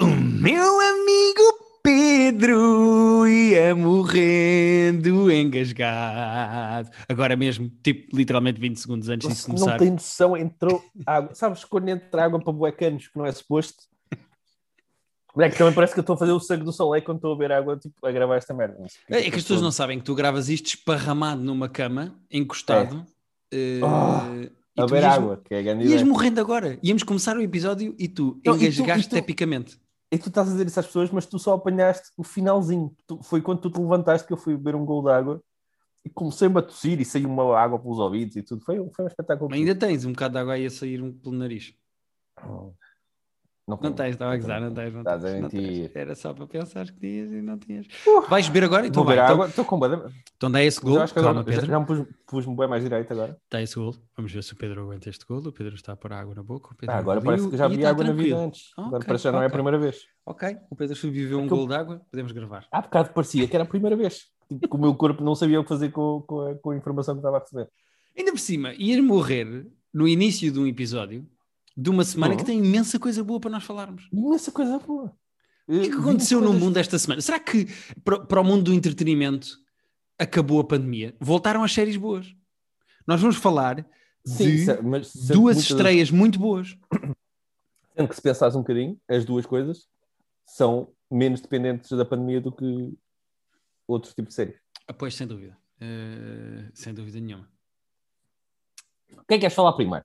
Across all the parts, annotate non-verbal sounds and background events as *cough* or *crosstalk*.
O meu amigo Pedro ia morrendo engasgado. Agora mesmo, tipo, literalmente 20 segundos antes Não começar. tem noção, entrou água. Sabes quando entra água para buecanos que não é suposto? *laughs* É que também parece que eu estou a fazer o sangue do soleil quando estou a beber água tipo, a gravar esta merda. Não sei porque É que as pessoas não sabem que tu gravas isto esparramado numa cama, encostado. eh, Ah, e A beber água, que é a grande Ias ideia. morrendo agora. Íamos começar o episódio e tu Não, e tu- engasgaste e tu- epicamente. E tu estás a dizer isso às pessoas, mas tu só apanhaste o finalzinho. Tu- foi quando tu te levantaste que eu fui beber um gol de água e comecei-me a tossir e saiu uma água pelos ouvidos e tudo. Foi, um- foi um espetáculo. Ainda tens um bocado de água aí a sair um pelo nariz. Não, Não tens, estava a gozar, não tens. Não Estás a tens, mentir. Era só para pensar que tinhas e não tinhas. Vais beber agora? Então Vou vai. beber Então, água, estou com bada. então dá esse gol. acho que Calma, agora já, Pedro. já me pus- pus-me bem mais direito agora. Dá esse gol. Vamos ver se o Pedro aguenta este gol. O Pedro está a pôr água na boca. Ah, agora engoliu parece que já e vi água na vida tranquilo. antes. Agora Ok, parece que já não é a primeira vez. Ok, o Pedro sobreviveu um É que eu- gol de água. Podemos gravar. Há bocado parecia que era a primeira vez. Tipo, que o meu corpo não sabia o que fazer com, com, a, com a informação que estava a receber. Ainda por cima, ias morrer no início de um episódio de uma semana Uhum. que tem imensa coisa boa para nós falarmos. Imensa coisa boa. O que é que aconteceu no mundo esta semana? Será que para, para o mundo do entretenimento acabou a pandemia? Voltaram as séries boas. Nós vamos falar Sim, de se- mas duas estreias muito boas. *coughs* Sendo que se pensares um bocadinho, as duas coisas são menos dependentes da pandemia do que outros tipos de séries. Ah, pois, sem dúvida. Eh, sem dúvida nenhuma. Quem queres falar primeiro?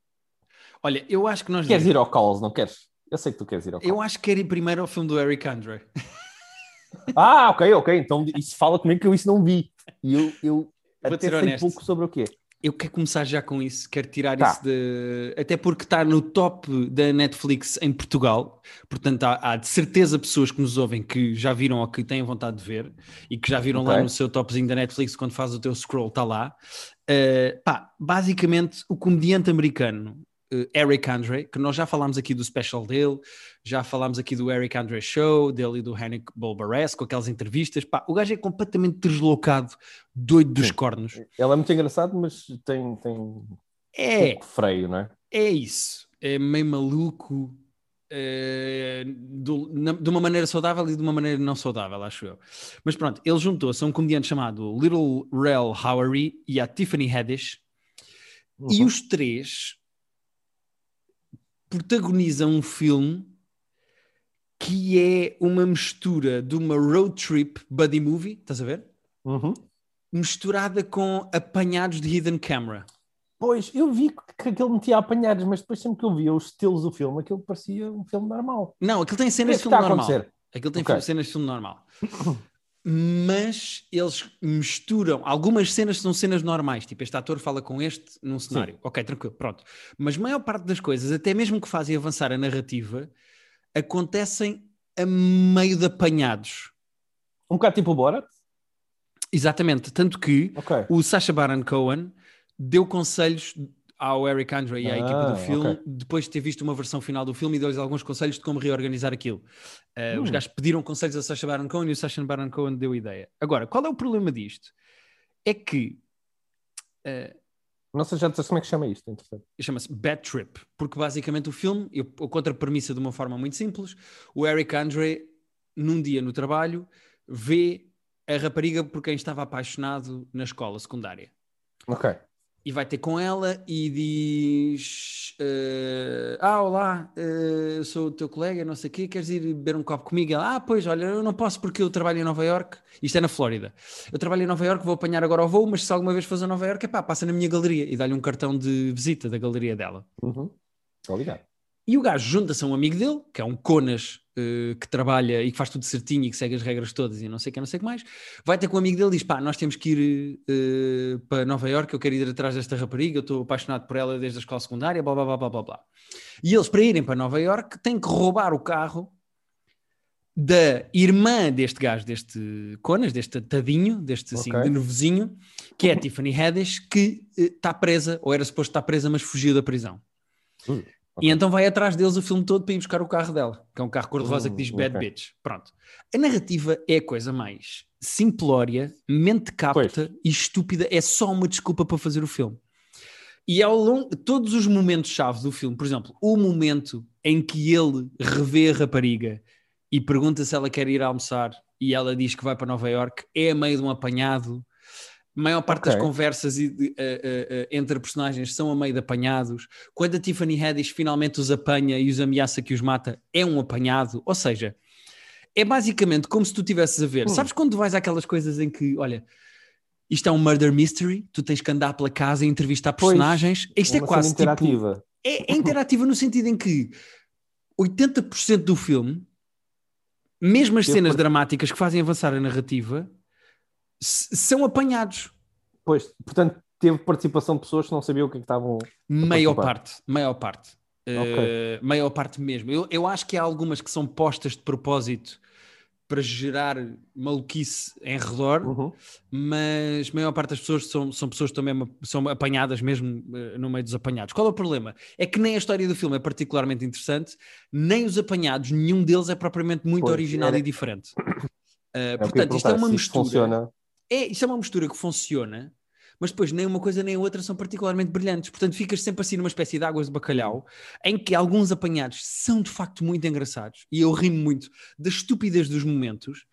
Olha, eu acho que nós. Queres ir ao Calls, não queres? Eu sei que tu queres ir ao Calls. Eu acho que quero ir primeiro ao filme do Eric Andre. *laughs* Ah, ok, ok. Então isso fala comigo que eu isso não vi. E eu, eu Vou até sei honesto. pouco sobre o quê. Eu quero começar já com isso, quero tirar Tá. isso de. Até porque está no top da Netflix em Portugal, portanto há, há de certeza pessoas que nos ouvem que já viram ou que têm vontade de ver e que já viram lá Ok. no seu topzinho da Netflix quando faz o teu scroll, está lá. Uh, pá, basicamente o comediante americano Eric Andre, que nós já falámos aqui do special dele, já falámos aqui do Eric Andre Show, dele e do Hannibal Buress, com aquelas entrevistas. Pá, o gajo é completamente deslocado, doido dos Sim. cornos. Ele é muito engraçado, mas tem, tem É, pouco freio, não é? é isso. É meio maluco. eh, do- na- de uma maneira saudável e de uma maneira não saudável, acho eu. Mas pronto, ele juntou-se a um comediante chamado Little Rel Howery e a Tiffany Haddish, e Uhum. os três protagonizam um filme que é uma mistura de uma road trip buddy movie, estás a ver? Uhum. Misturada com apanhados de hidden camera. Pois, eu vi que aquele metia apanhados, mas depois sempre que eu via os estilos do filme, aquilo parecia um filme normal. Não, aquilo tem é cenas que de filme normal. Aquilo tem cenas de filme normal. *coughs* Mas eles misturam. Algumas cenas são cenas normais, tipo este ator fala com este num cenário. Ok, tranquilo, pronto. Mas a maior parte das coisas, até mesmo que fazem avançar a narrativa, acontecem a meio de apanhados. Um bocado tipo o Borat? Exatamente. Tanto que Ok. o Sacha Baron Cohen deu conselhos ao Eric Andre e à Ah, equipa do filme ok. depois de ter visto uma versão final do filme e deu-lhes alguns conselhos de como reorganizar aquilo. Uh, Os Hum. gajos pediram conselhos a Sacha Baron Cohen e o Sacha Baron Cohen deu ideia. Agora, qual é o problema disto? É que uh, Não sei já como é que chama isto, interessante. chama-se Bad Trip, porque basicamente o filme, eu, eu contra a premissa de uma forma muito simples, o Eric Andre, num dia no trabalho, vê a rapariga por quem estava apaixonado na escola secundária. Ok. E vai ter com ela e diz: eh, Ah, olá, eh, sou o teu colega, não sei o quê, queres ir beber um copo comigo? Ela, ah, pois, olha, eu não posso porque eu trabalho em Nova York. Isto é na Flórida. Eu trabalho em Nova York, vou apanhar agora o voo, mas se alguma vez fores a Nova York, pá, passa na minha galeria e dá-lhe um cartão de visita da galeria dela. Uhum. Estou ligado. E o gajo junta-se a um amigo dele, que é um conas eh, que trabalha e que faz tudo certinho e que segue as regras todas e não sei o que, não sei o que mais. Vai ter com um amigo dele e diz: pá, nós temos que ir eh, para Nova Iorque, eu quero ir atrás desta rapariga, eu estou apaixonado por ela desde a escola secundária, blá blá blá blá blá blá. E eles, para irem para Nova Iorque, têm que roubar o carro da irmã deste gajo, deste Conas, deste tadinho, deste assim, Ok. de nervosinho, que é a Tiffany Haddish, que eh, está presa, ou era suposto estar presa, mas fugiu da prisão. Hum, E então vai atrás deles o filme todo para ir buscar o carro dela, que é um carro cor-de-rosa que diz Hum, Bad. Bitch. Pronto. A narrativa é a coisa mais simplória, mente capta e estúpida. É só uma desculpa para fazer o filme. E ao longo, todos os momentos-chave do filme, por exemplo, o momento em que ele revê a rapariga e pergunta se ela quer ir almoçar e ela diz que vai para Nova York, é a meio de um apanhado. A maior parte Ok. das conversas eh, eh, eh, entre personagens são a meio de apanhados. Quando a Tiffany Haddish finalmente os apanha e os ameaça que os mata, é um apanhado. Ou seja, é basicamente como se tu estivesses a ver. Hum. Sabes quando vais àquelas coisas em que, olha, isto é um murder mystery, tu tens que andar pela casa e entrevistar Pois, personagens. Isto é quase tipo, interativa. é, é interativa no sentido em que 80% do filme, mesmo as cenas dramáticas que fazem avançar a narrativa, são apanhados. Pois, portanto, teve participação de pessoas que não sabiam o que é que estavam. Maior parte, maior parte. Uh, maior parte mesmo. Eu, eu acho que há algumas que são postas de propósito para gerar maluquice em redor, Uhum. mas a maior parte das pessoas são, são pessoas que também são apanhadas mesmo eh, no meio dos apanhados. Qual é o problema? É que nem a história do filme é particularmente interessante, nem os apanhados, nenhum deles é propriamente muito Pois, original era- e diferente. *coughs* Eh, É portanto, isto é uma mistura. Funciona. É, isto é uma mistura que funciona, mas depois nem uma coisa nem a outra são particularmente brilhantes. Portanto, ficas sempre assim numa espécie de águas de bacalhau, em que alguns apanhados são de facto muito engraçados, e eu rimo muito da estupidez dos momentos,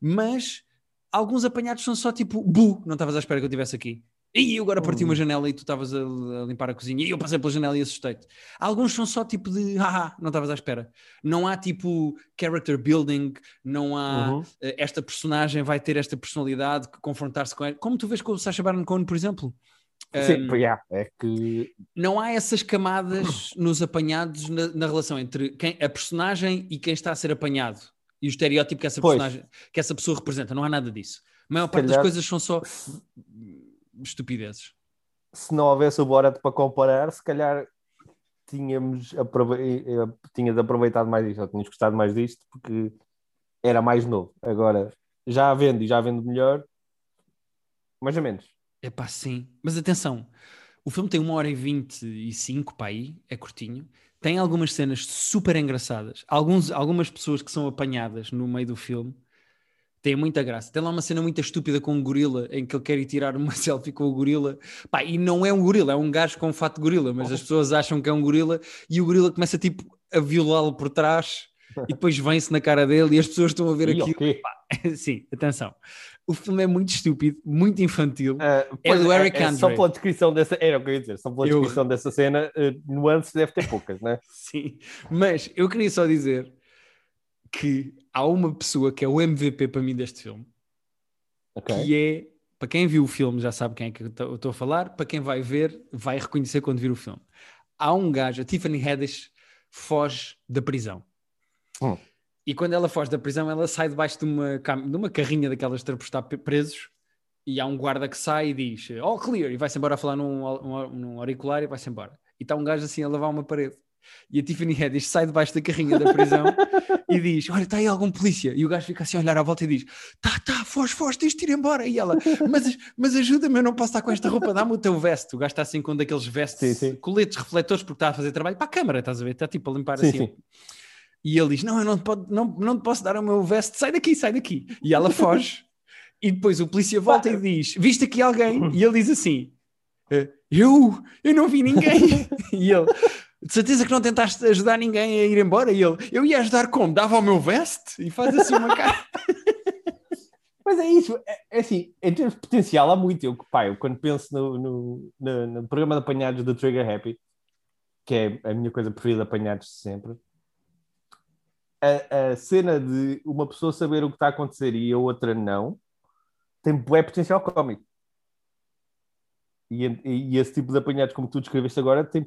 mas alguns apanhados são só tipo, bu, não estavas à espera que eu estivesse aqui. E eu agora parti Hum. uma janela e tu estavas a, a limpar a cozinha e eu passei pela janela e assustei-te. Alguns são só tipo de, haha, não estavas à espera. Não há tipo character building, não há Uhum. eh, esta personagem vai ter esta personalidade que confrontar-se com ela. Como tu vês com o Sacha Baron Cohen, por exemplo. Sim, Um, yeah, é que não há essas camadas *clears throat* nos apanhados na, na relação entre quem, a personagem e quem está a ser apanhado e o estereótipo que essa Pois. personagem, que essa pessoa representa. Não há nada disso. A maior parte das calhar- coisas são só estupidezes. se não houvesse o Borat para comparar, se calhar tínhamos aprove... tinhas aproveitado mais disto, ou tinhas gostado mais disto, porque era mais novo. Agora, já vendo e já vendo melhor, mais ou menos. É pá, sim. Mas atenção, o filme tem uma hora e vinte e cinco para aí, é curtinho. Tem algumas cenas super engraçadas. Alguns, algumas pessoas que são apanhadas no meio do filme têm muita graça. Tem lá uma cena muito estúpida com um gorila em que ele quer ir tirar uma *laughs* selfie com o gorila. Pá, e não é um gorila, é um gajo com um fato de gorila, mas as pessoas acham que é um gorila e o gorila começa tipo a violá-lo por trás e depois vem-se na cara dele e as pessoas estão a ver *laughs* E, aquilo. ok. *laughs* Sim, atenção. O filme é muito estúpido, muito infantil. Ah, É do Eric Só Andre. pela descrição dessa, era o que eu ia dizer, só pela Eu- descrição dessa cena, eh, nuances deve ter poucas, né? Sim, mas eu queria só dizer que há uma pessoa que é o MVP para mim deste filme, Ok. que é, para quem viu o filme já sabe quem é que eu estou a falar, para quem vai ver, vai reconhecer quando vir o filme. Há um gajo, a Tiffany Haddish, foge da prisão. Hum. E quando ela foge da prisão, ela sai debaixo de uma, de uma carrinha daquelas de pe- presos e há um guarda que sai e diz all clear e vai-se embora a falar num, num- num auricular e vai-se embora. E está um gajo assim a lavar uma parede. E a Tiffany Haddish sai debaixo da carrinha da prisão *laughs* e diz: Olha, está aí algum polícia. E o gajo fica assim a olhar à volta e diz: Tá, tá, foge, foge, tens de ir embora. E ela: Mas, mas ajuda-me, eu não posso estar com esta roupa, dá-me o teu veste. O gajo está assim com um daqueles vestes, Sim, sim. coletes refletores, porque está a fazer trabalho para a câmara, estás a ver? Está tipo a limpar Sim, assim. sim. E ele diz: Não, eu não te, pode, não, não te posso dar o meu veste, sai daqui, sai daqui. E ela foge. e depois o polícia volta e diz: Viste aqui alguém? E ele diz assim: "Eh, Eu? Eu não vi ninguém. *laughs* e ele: De certeza que não tentaste ajudar ninguém a ir embora? E ele: Eu ia ajudar como? Dava o meu veste? E faz assim uma *laughs* cara. Mas é isso, é, é assim, em termos de potencial há muito. Eu, pá, eu quando penso no, no, no, no programa de apanhados do Trigger Happy, que é a minha coisa preferida de apanhados de sempre, a, a cena de uma pessoa saber o que está a acontecer e a outra não, tem bué potencial cómico. E, e esse tipo de apanhados, como tu descreveste agora, tem,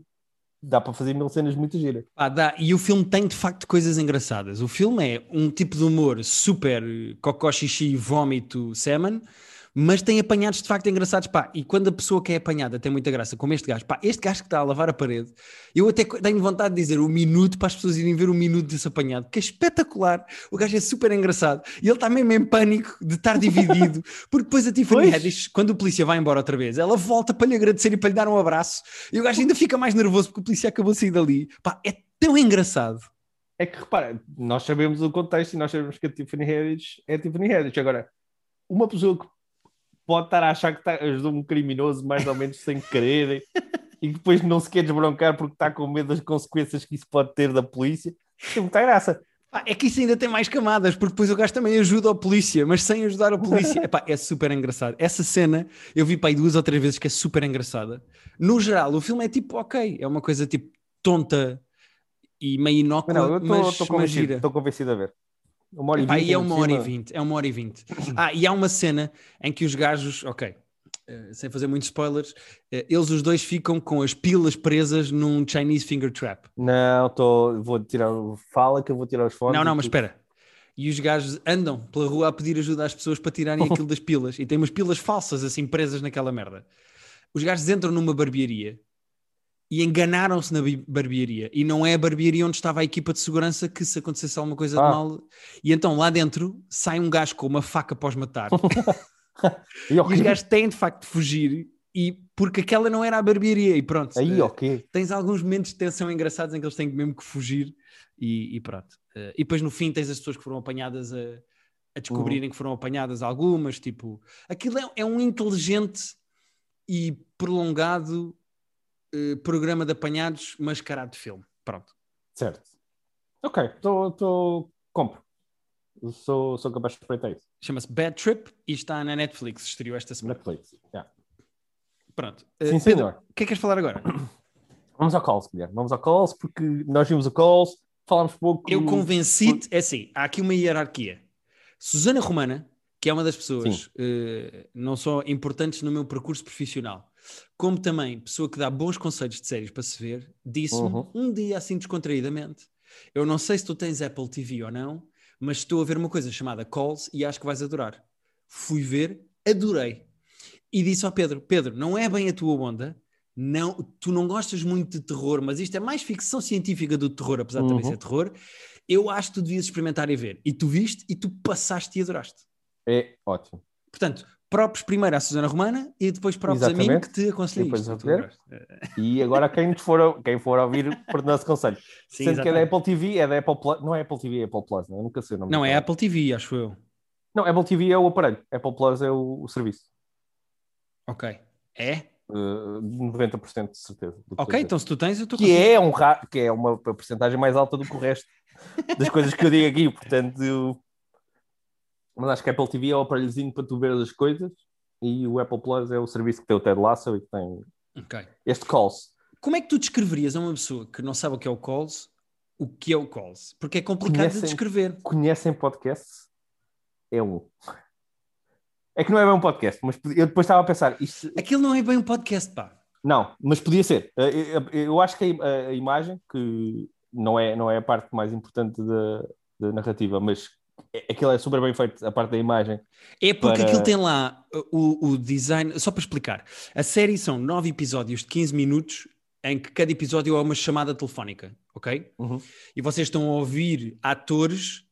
dá para fazer mil cenas muito giras. Pá, dá. E o filme tem de facto coisas engraçadas. O filme é um tipo de humor super eh, cocó, xixi, vómito, semen, mas tem apanhados de facto engraçados. Pá, e quando a pessoa que é apanhada tem muita graça, como este gajo, pá, este gajo que está a lavar a parede, eu até tenho vontade de dizer o minuto para as pessoas irem ver o minuto desse apanhado, que é espetacular. O gajo é super engraçado e ele está mesmo em pânico de estar dividido, *laughs* porque depois a Tiffany. Haddish, quando o polícia vai embora outra vez, ela volta para lhe agradecer e para lhe dar um abraço e o gajo ainda fica mais nervoso porque o polícia acabou de sair dali. Pá, é tão engraçado. É que repara, nós sabemos o contexto e nós sabemos que a Tiffany Haddish é a Tiffany Haddish. Agora, uma pessoa que pode estar a achar que está, ajudou um criminoso mais ou menos sem querer e depois não se quer desbroncar porque está com medo das consequências que isso pode ter da polícia, tem muita graça. É que isso ainda tem mais camadas, porque depois o gajo também ajuda a polícia, mas sem ajudar a polícia. *laughs* Epá, é super engraçado. Essa cena eu vi para aí duas ou três vezes que é super engraçada. No geral, o filme é tipo, ok, é uma coisa tipo tonta e meio inócua, Não, eu mas, estou mas gira. estou convencido a ver. Uma hora e vinte. é ainda uma por hora e vinte, é uma hora e vinte. Ah, e há uma cena em que os gajos, ok, eh, sem fazer muitos spoilers, eh, eles os dois ficam com as pilas presas num Chinese finger trap. Não, tô, vou tirar. Fala que eu vou tirar os fones. Não, não, mas tu- espera. E os gajos andam pela rua a pedir ajuda às pessoas para tirarem *laughs* aquilo das pilas. E tem umas pilas falsas assim presas naquela merda. Os gajos entram numa barbearia e enganaram-se na barbearia. E não é a barbearia onde estava a equipa de segurança que se acontecesse alguma coisa Ah. de mal. E então lá dentro sai um gajo com uma faca após matar. *laughs* E os gajos têm de facto de fugir. E porque aquela não era a barbearia. E pronto. Aí, eh, ok. tens alguns momentos de tensão engraçados em que eles têm mesmo que fugir e, e pronto. Eh, e depois no fim tens as pessoas que foram apanhadas a, a descobrirem que foram apanhadas algumas, tipo, aquilo é, é um inteligente e prolongado eh, programa de apanhados mascarado de filme. Pronto. Certo. Ok, estou. Compro. Sou, sou capaz de respeitar isso. Chama-se Bad Trip e está na Netflix, estreou esta semana. Netflix. yeah. Pronto. Sim, Eh, Pedro, senhor. o que é que queres falar agora? *clears throat* Vamos ao Calls, Guilherme. Vamos ao Calls porque nós vimos o Calls, falámos pouco. Eu convenci-te, é assim, há aqui uma hierarquia. Susana Romana, que é uma das pessoas eh, não só importantes no meu percurso profissional, como também pessoa que dá bons conselhos de séries para se ver, disse-me Uhum. um dia assim descontraídamente: Eu não sei se tu tens Apple TV ou não, mas estou a ver uma coisa chamada Calls e acho que vais adorar. Fui ver, adorei. E disse ao Pedro: Pedro, não é bem a tua onda. Não, tu não gostas muito de terror, mas isto é mais ficção científica do terror, apesar de também Uhum. ser terror. Eu acho que tu devias experimentar e ver. E tu viste e tu passaste e adoraste. É ótimo. Portanto, próprios primeiro à Susana Romana e depois próprios a mim Exatamente. que te aconselhei. E agora quem, for, a- quem for ouvir, por nosso conselho. *laughs* Sim, Sendo que é da exatamente. Apple TV, é da Apple Plus. Não é Apple TV, é Apple Plus, não, eu nunca sei o nome. Não, é. Apple TV, acho eu. Não, Apple TV é o aparelho, Apple Plus é o, o serviço. Ok. É? Uh, 90% de certeza. Ok, então se tu tens, eu estou que é, um ra... que é uma porcentagem mais alta do que o resto das coisas que eu digo aqui, portanto. eu- Mas acho que a Apple TV é o aparelhozinho para tu ver as coisas e o Apple Plus é o serviço que tem o Ted Lasso e que tem Ok. este calls. Como é que tu descreverias a uma pessoa que não sabe o que é o Calls, o que é o Calls? Porque é complicado de Conhecem- descrever. Conhecem podcasts? É um. É que não é bem um podcast, mas eu depois estava a pensar, isto, Aquilo não é bem um podcast, pá. Não, mas podia ser. Eh, Eu, eu- eu acho que a, im- a imagem, que não é, não é a parte mais importante da, da narrativa, mas aquilo é super bem feito, a parte da imagem. É porque Para- aquilo tem lá uh, o, o design. Só para explicar, a série são nove episódios de 15 minutos em que cada episódio é uma chamada telefónica, ok? Uhum. E vocês estão a ouvir atores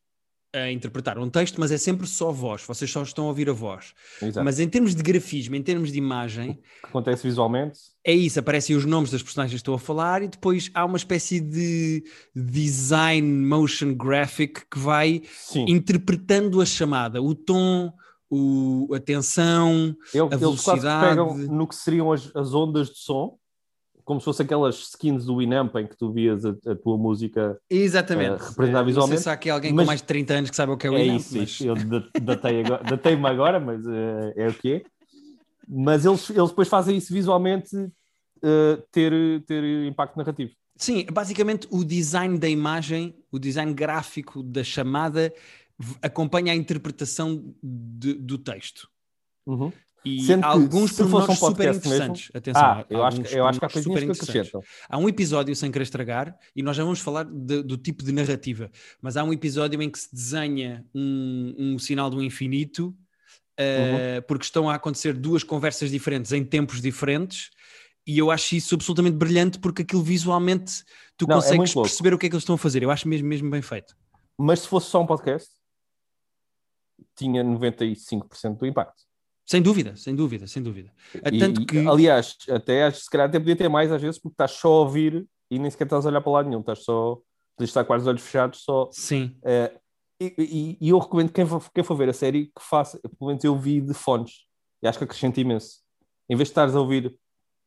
a interpretar um texto, mas é sempre só voz, vocês só estão a ouvir a voz. Exato. Mas em termos de grafismo, em termos de imagem, O que acontece visualmente, é isso, aparecem os nomes das personagens que estou a falar e depois há uma espécie de design motion graphic que vai sim. interpretando a chamada, o tom, o, a tensão, a eles quase velocidade. pegam no que seriam as, as ondas de som, como se fossem aquelas skins do Winamp em que tu vias a, a tua música. Exatamente. Eh, representar Eh, Não sei visualmente, se há aqui alguém mas- com mais de 30 anos que saiba o que é o é Winamp, isso, mas- eu da- datei agora- datei-me agora, mas eh, é o que é. Mas eles, eles depois fazem isso visualmente eh, ter, ter impacto narrativo. Sim, basicamente o design da imagem, o design gráfico da chamada acompanha a interpretação de- do texto. Uhum. E Sendo que, alguns se fosse um super interessantes. mesmo- Atenção, Ah, eu acho, que- eu acho que há coisinhas super que acrescentam. Há um episódio, sem querer estragar, e nós já vamos falar de- do tipo de narrativa, mas há um episódio em que se desenha um, um sinal do infinito, eh, Uhum. porque estão a acontecer duas conversas diferentes em tempos diferentes, e eu acho isso absolutamente brilhante, porque aquilo visualmente tu Não, é consegues louco. perceber o que é que eles estão a fazer. Eu acho mesmo, mesmo bem feito. Mas se fosse só um podcast, tinha 95% do impacto. Sem dúvida, sem dúvida, sem dúvida. É tanto e, que- Aliás, até acho que se calhar até podia ter mais às vezes, porque estás só a ouvir e nem sequer estás a olhar para lado nenhum, estás só. Podes estar com os olhos fechados, só. Sim, eh, e, e- e eu recomendo quem for, quem for ver a série que faça, pelo menos eu vi de fones, e acho que acrescenta imenso. Em vez de estares a ouvir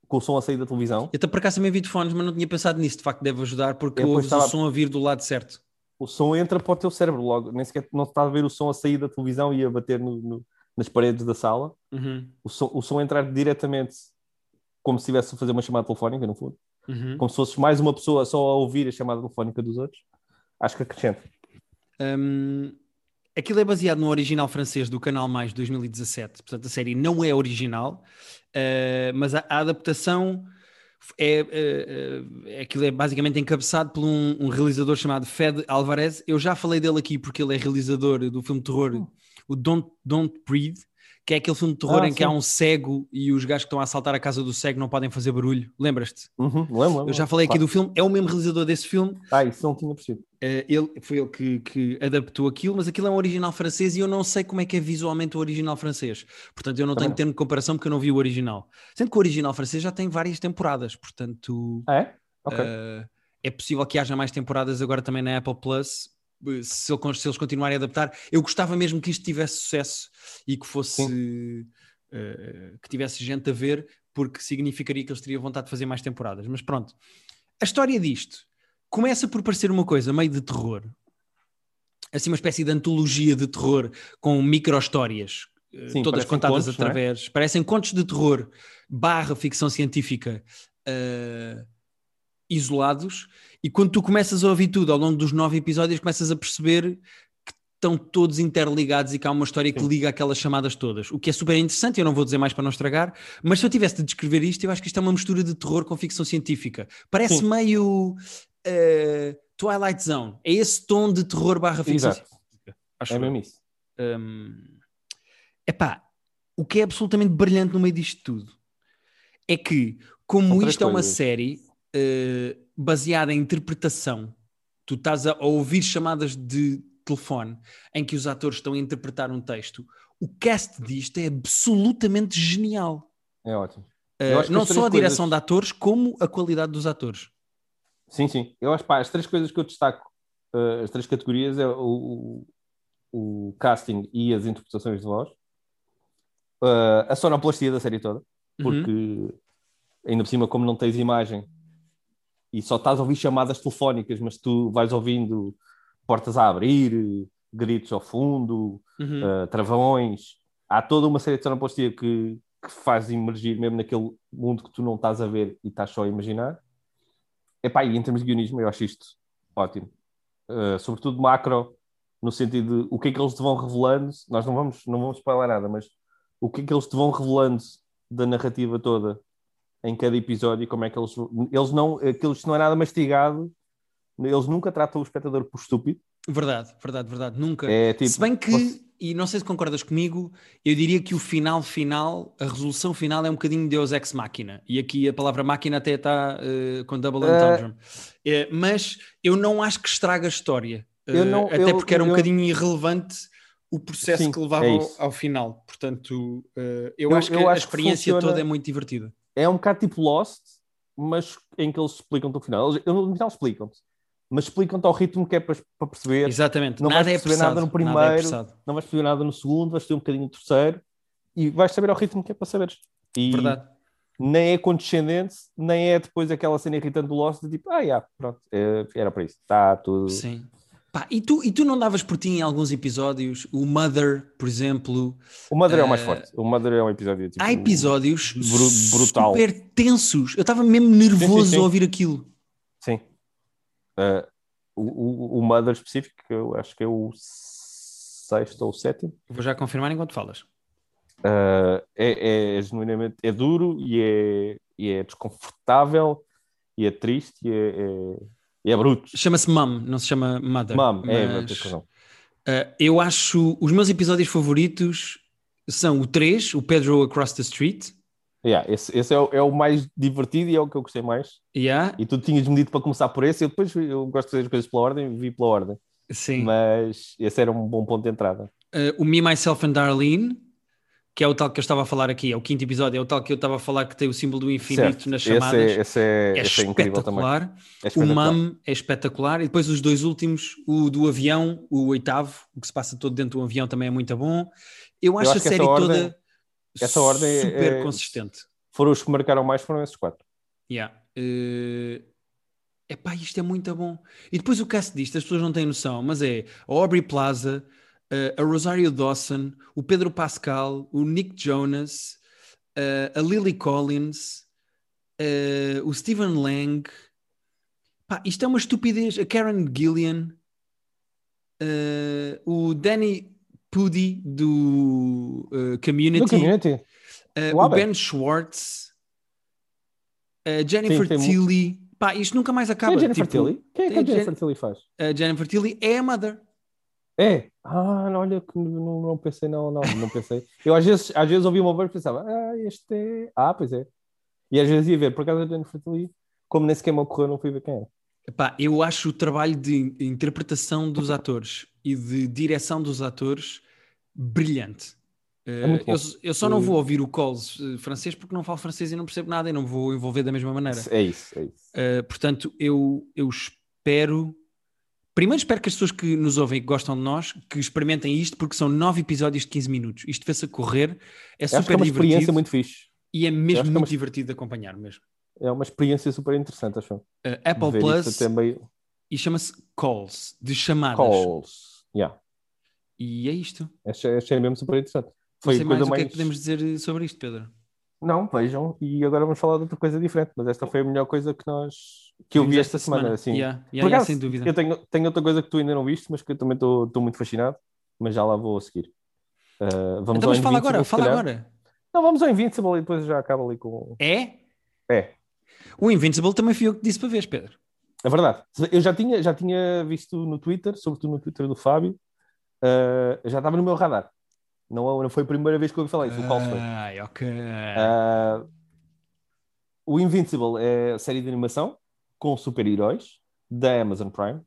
com o som a sair da televisão, eu até por acaso também vi de fones, mas não tinha pensado nisso. De facto, deve ajudar porque depois ouves estava- o som a vir do lado certo. o som entra para o teu cérebro logo, nem sequer não está a ver o som a sair da televisão e a bater no, no, nas paredes da sala. Uhum. O som, o som entrar diretamente como se estivesse a fazer uma chamada telefónica, no fundo. Uhum. Como se fosse mais uma pessoa só a ouvir a chamada telefónica dos outros. Acho que acrescenta. Um, aquilo é baseado no original francês do Canal Mais 2017, portanto a série não é original, uh, mas a, a adaptação é, é, é, aquilo é basicamente encabeçado por um, um, realizador chamado Fed Alvarez. Eu já falei dele aqui porque ele é realizador do filme terror, o Don't, Don't Breathe, que é aquele filme de terror Ah, em que sim. há um cego e os gajos que estão a assaltar a casa do cego não podem fazer barulho. Lembras-te? Uhum, lembro, lembro. Eu já falei aqui do filme, é o mesmo realizador desse filme. Ah, isso não tinha percebido. Eh, ele, foi ele que, que adaptou aquilo, mas aquilo é um original francês e eu não sei como é que é visualmente o original francês. Portanto, eu não Também tenho termo de comparação porque eu não vi o original. Sendo que o original francês já tem várias temporadas, portanto Ah, é? Eh, é possível que haja mais temporadas agora também na Apple Plus. Eh, Se, ele- se eles continuarem a adaptar, eu gostava mesmo que isto tivesse sucesso e que fosse eh, que tivesse gente a ver, porque significaria que eles teriam vontade de fazer mais temporadas. Mas pronto, a história disto começa por parecer uma coisa meio de terror, assim, uma espécie de antologia de terror com micro-histórias, eh, Sim, todas contadas contos, é? através. Parecem contos de terror barra ficção científica eh, isolados. E quando tu começas a ouvir tudo ao longo dos nove episódios, começas a perceber que estão todos interligados e que há uma história que liga aquelas chamadas todas. O que é super interessante, eu não vou dizer mais para não estragar, mas se eu tivesse de descrever isto, eu acho que isto é uma mistura de terror com ficção científica. Parece Sim. meio eh, Twilight Zone. É esse tom de terror barra ficção Exato. científica. Acho É mesmo isso. Hum, epá, o que é absolutamente brilhante no meio disto tudo é que, como isto é uma série eh, baseada em interpretação, tu estás a, ouvir chamadas de telefone em que os atores estão a interpretar um texto, o cast disto é absolutamente genial. É ótimo. Que não só a direção coisas- de atores, como a qualidade dos atores. Sim, sim. Eu acho, pá, as três coisas que eu destaco, eh, as três categorias, é o, o, o casting e as interpretações de voz, Eh, a sonoplastia da série toda, porque Uhum. ainda por cima, como não tens imagem e só estás a ouvir chamadas telefónicas, mas tu vais ouvindo portas a abrir, gritos ao fundo, Uhum. uh, travões. Há toda uma série de sonoplastia que, que faz emergir mesmo naquele mundo que tu não estás a ver e estás só a imaginar. Epá, e em termos de guionismo, eu acho isto ótimo. Uh, sobretudo macro, no sentido de o que é que eles te vão revelando. Nós não vamos, não vamos spoiler nada, mas o que é que eles te vão revelando da narrativa toda em cada episódio como é que eles. Eles não. Aquilo não é nada mastigado. Eles nunca tratam o espectador por estúpido. Verdade, verdade, verdade. Nunca. É tipo. Se bem que, você- e não sei se concordas comigo, eu diria que o final final, a resolução final é um bocadinho Deus Ex Machina. E aqui a palavra máquina até está eh, com double Eh, entendre. Eh, mas eu não acho que estraga a história. Eu Eh, não- até eu- porque era um eu- bocadinho irrelevante o processo Sim, que levava é ao, ao final. Portanto, eu, Eu- acho que eu a acho que experiência funciona- toda é muito divertida. É um bocado tipo Lost, mas em que eles explicam-te o final. Eles, no final explicam-te, mas explicam-te ao ritmo que é para, para perceber. Exatamente. Não nada vais é perceber apressado. nada no Nada é primeiro. apressado. Não vais perceber nada no segundo, vais ter um bocadinho no terceiro e vais saber ao ritmo que é para saberes. E Verdade. nem é condescendente, nem é depois aquela cena irritante do Lost de tipo, ah, já, pronto, é, era para isso, está tudo. Sim. Pá, e, tu, e tu não davas por ti em alguns episódios, o Mother, por exemplo, O Mother é o mais Eh, forte. O Mother é um episódio tipo. há episódios bru- brutal. super tensos. Eu estava mesmo nervoso Sim, sim, sim. a ouvir aquilo. Sim. Eh, o, o, o Mother específico, que eu acho que é o sexto ou o sétimo. Vou já confirmar enquanto falas. Uh, é, é genuinamente é duro e é, e é desconfortável e é triste e é, é, e é bruto. Chama-se Mum, não se chama Mother. Mam, é, mas, mas tens razão. uh, eu acho os meus episódios favoritos são o 3, o Pedro Across the Street. Yeah, esse esse é, o, é o mais divertido e é o que eu gostei mais. Yeah, E tu tinhas medido para começar por esse. Eu depois eu gosto de fazer as coisas pela ordem, vi pela ordem. sim. Mas esse era um bom ponto de entrada. Uh, o Me, Myself and Darlene, que é o tal que eu estava a falar aqui, é o quinto episódio, é o tal que eu estava a falar que tem o símbolo do infinito Certo. nas Esse chamadas. é, esse é, é esse é espetacular. É O espetacular. MAM é espetacular. E depois os dois últimos, o do avião, o oitavo, o que se passa todo dentro do avião também é muito bom. Eu acho, acho a série ordem- toda essa ordem super é- consistente. Foram os que marcaram mais, foram esses quatro. Yeah. Eh, Epá, isto é muito bom. E depois o cast disto, as pessoas não têm noção, mas é a Aubrey Plaza, a Rosario Dawson, o Pedro Pascal, o Nick Jonas, eh, a Lily Collins, eh, o Stephen Lang. Pá, isto é uma estupidez. A Karen Gillian, eh, o Danny Pudi do Community, No community. o. Ben Schwartz, a Jennifer mu- Tilly. Pá, isto nunca mais Quem acaba. é a Jennifer tipo, Tilly? Quem é que a a Jen- Jennifer Tilly faz? A Jennifer Tilly é a Mother. É. Ah, não, olha que não, não pensei, não, não, não pensei. Eu às vezes, às vezes ouvi uma voz e pensava, ah, este é. Ah, pois é. E às vezes ia ver, por acaso a Jennifer Tilly, como nem sequer me ocorreu, não fui ver quem é. Epá, eu acho o trabalho de interpretação dos atores e de direção dos atores brilhante. Eh, muito bom. eu, eu só não Eh, vou ouvir o Coles eh, francês porque não falo francês e não percebo nada e não vou envolver da mesma maneira. É isso, é isso. Uh, portanto, eu, eu espero. Primeiro, espero que as pessoas que nos ouvem e que gostam de nós que experimentem isto, porque são nove episódios de 15 minutos. Isto vê-se a correr, é Acho que é super uma experiência divertido muito fixe. e é mesmo que é muito uma- divertido de acompanhar mesmo. É uma experiência super interessante, acho. Uh, Apple Ver Plus meio e chama-se Calls, de chamadas. calls. Yeah. E é isto. Achei, achei mesmo super interessante. Não Foi sei a mais o que é mais. que podemos dizer sobre isto, Pedro. Não, vejam, e agora vamos falar de outra coisa diferente, mas esta foi a melhor coisa que nós que eu vi esta semana. Assim. Yeah, yeah, Por yeah, sem dúvida. Eu tenho, tenho outra coisa que tu ainda não viste, mas que eu também estou muito fascinado, mas já lá vou a seguir. Uh, vamos Então, mas fala agora, fala agora. Não, vamos ao Invincible e depois já acaba ali com. É? É, O Invincible também fui eu que disse para ver, Pedro. é verdade. Eu já tinha, já tinha visto no Twitter, sobretudo no Twitter do Fábio, uh, já estava no meu radar. Não, não foi a primeira vez que eu ouvi falar isso, o qual foi. Ai, ok. Uh, o Invincible é a série de animação com super-heróis da Amazon Prime,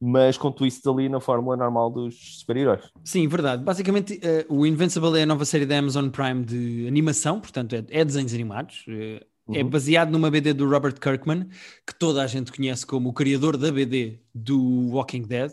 mas com twists ali na fórmula normal dos super-heróis. Sim, verdade. Basicamente, eh, o Invincible é a nova série da Amazon Prime de animação, portanto, é, é desenhos animados. É Uhum. baseado numa BD do Robert Kirkman, que toda a gente conhece como o criador da BD do Walking Dead.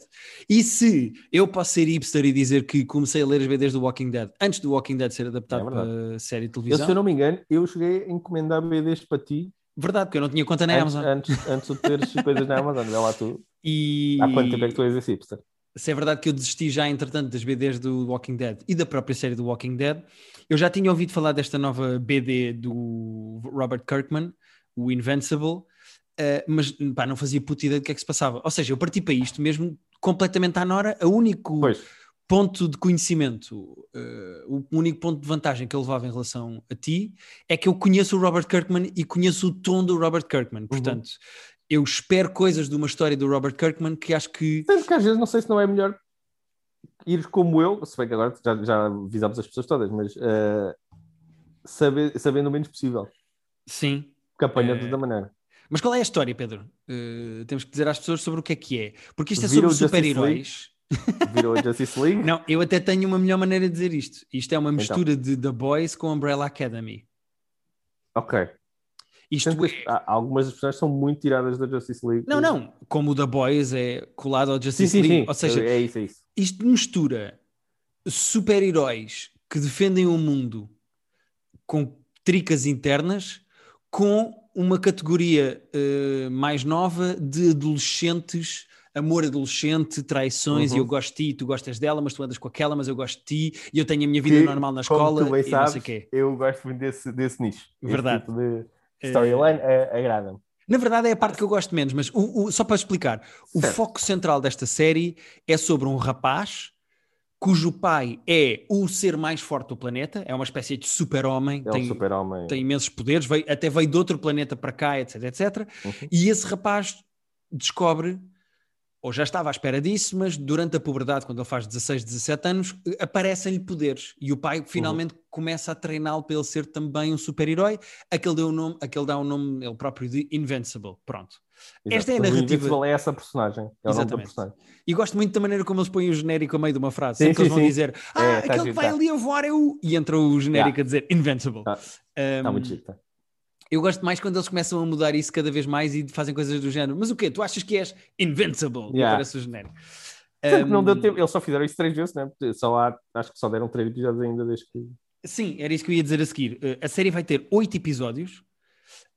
E se eu posso ser hipster e dizer que comecei a ler as BDs do Walking Dead antes do Walking Dead ser adaptado É para série de Eu, televisão, se eu não me engano, eu cheguei a encomendar BDs para ti verdade, porque eu não tinha conta na antes, Amazon. antes, antes de teres coisas na Amazon. Vê lá tu. *laughs* E Há quanto tempo é que tu és esse hipster? Se é verdade que eu desisti já, entretanto, das BDs do Walking Dead e da própria série do Walking Dead, eu já tinha ouvido falar desta nova BD do Robert Kirkman, o Invincible, eh, mas pá, não fazia puta ideia do que é que se passava. Ou seja, eu parti para isto mesmo completamente à Nora, o único Pois, ponto de conhecimento, eh, o único ponto de vantagem que eu levava em relação a ti é que eu conheço o Robert Kirkman e conheço o tom do Robert Kirkman. Portanto, eu espero coisas de uma história do Robert Kirkman que acho que Sendo que às vezes não sei se não é melhor ir como eu, se bem que agora já, já avisámos as pessoas todas, mas eh, saber, sabendo o menos possível, sim. porque apanha-te Eh, da maneira. Mas qual é a história, Pedro? Uh, temos que dizer às pessoas sobre o que é que é. Porque isto é sobre super-heróis. *laughs* Virou a Justice League? Não, eu até tenho uma melhor maneira de dizer isto. Isto é uma Então. mistura de The Boys com Umbrella Academy. Ok. Isto é... algumas das personagens são muito tiradas da Justice League. Não, não. Como o The Boys é colado ao Sim, Justice sim, League. sim. Ou seja, é isso, é isso. isto mistura super-heróis que defendem o mundo com tricas internas com uma categoria eh, mais nova de adolescentes, amor adolescente, traições, Uhum. e eu gosto de ti, tu gostas dela, mas tu andas com aquela, mas eu gosto de ti, e eu tenho a minha vida Que, normal na Como escola, tu bem e não sabes, sei o quê. eu gosto muito desse, desse nicho. Verdade. tipo de storyline eh, agrada-me. Na verdade é a parte que eu gosto menos, mas o- o- só para explicar, o Certo. foco central desta série é sobre um rapaz cujo pai é o ser mais forte do planeta, é uma espécie de super-homem, É tem, um super-homem. tem imensos poderes, veio- até veio de outro planeta para cá, etc, etc. Uhum. E esse rapaz descobre, ou já estava à espera disso, mas durante a puberdade, quando ele faz 16, 17 anos, eh, aparecem-lhe poderes. E o pai finalmente começa a treiná-lo para ele ser também um super-herói. Aquele, deu o nome, aquele dá o nome ele próprio de Invincible. Pronto. Exato. esta é a Mas o narrativa- Invincible é essa personagem. É Exatamente. personagem. E gosto muito da maneira como eles põem o genérico a meio de uma frase. Sim, Sempre que eles sim, vão sim. dizer, ah, É, tá aquele que vai tá. ali a voar é o... E entra o genérico a dizer Invincible. Tá. Está Um, muito giro. tá. Eu gosto mais quando eles começam a mudar isso cada vez mais e fazem coisas do género. Mas o quê? Tu achas que és invincible? Yeah. aparece o genérico. Que não Um, deu tempo, eles só fizeram isso três vezes, né? Só há, acho que só deram três episódios ainda desde que. Sim, era isso que eu ia dizer a seguir. Uh, a série vai ter oito episódios.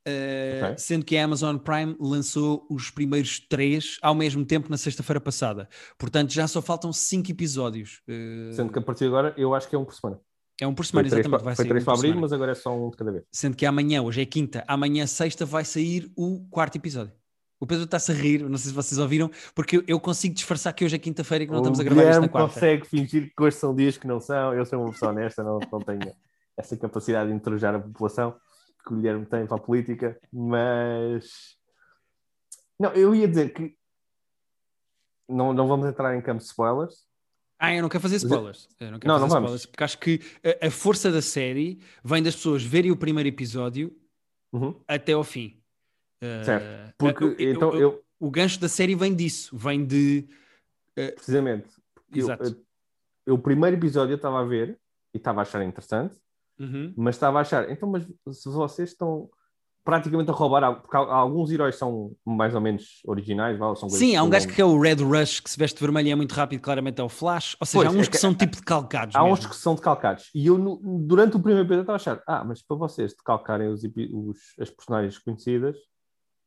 Uh, Ok. Sendo que a Amazon Prime lançou os primeiros três ao mesmo tempo na sexta-feira passada. Portanto, já só faltam cinco episódios. Uh, Sendo que a partir de agora eu acho que é um por semana. É um por Foi semana, três, exatamente. Vai foi três um para semana. mas agora é só um de cada vez. Sendo que amanhã, hoje é quinta, amanhã, sexta, vai sair o quarto episódio. O Pedro está-se a rir, não sei se vocês ouviram, porque eu- consigo disfarçar que hoje é quinta-feira e que não o estamos a gravar Guilherme quarta. consegue fingir que hoje são dias que não são. Eu sou uma pessoa honesta, não, não tenho essa capacidade de interrogar a população que o Guilherme tem para a política, mas não, eu ia dizer que não, não vamos entrar em campos de spoilers. Ah, eu não quero fazer eu- spoilers. Eu não quero Não, fazer não vamos. spoilers, porque acho que a, a força da série vem das pessoas verem o primeiro episódio Uhum, até ao fim. Uh, Certo, porque eu- eu- então eu- eu, o gancho da série vem disso, vem de. precisamente, eu, Exato. eu, o primeiro episódio eu estava a ver e estava a achar interessante, Uhum. mas estava a achar, então, mas se vocês estão praticamente a roubar, porque al- alguns heróis são mais ou menos originais, são Sim, há um gajo que é o Red Rush, que se veste vermelho e é muito rápido, claramente é o Flash. Ou seja, Pois, há uns é que, que- são tipo de calcados. Há uns mesmo. que são decalcados. E eu, durante o primeiro episódio, estava a achar: ah, mas para vocês decalcarem os, os- as personagens conhecidas,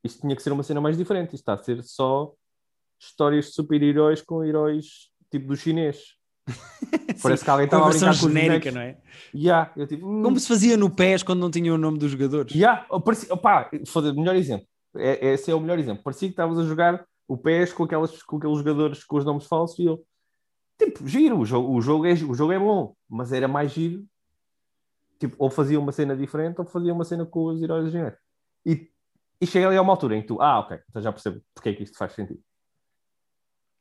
isto tinha que ser uma cena mais diferente. Isto está a ser só histórias de super-heróis com heróis tipo do chinês. Parece que alguém estava a brincar com genérica, não é? Yeah, eu tipo, hum, Como se fazia no PES quando não tinha o nome dos jogadores. yeah, parecia, opá, melhor exemplo. É, esse é o melhor exemplo. Parecia que estavas a jogar o PES com, aquelas, com aqueles jogadores com os nomes falsos e eu, tipo, giro, o jogo, o jogo, é, o jogo é bom, mas era mais giro. Tipo, ou fazia uma cena diferente ou fazia uma cena com os heróis originais. E, e chega ali a uma altura em que tu, ah, ok, então já percebo porque é que isto faz sentido.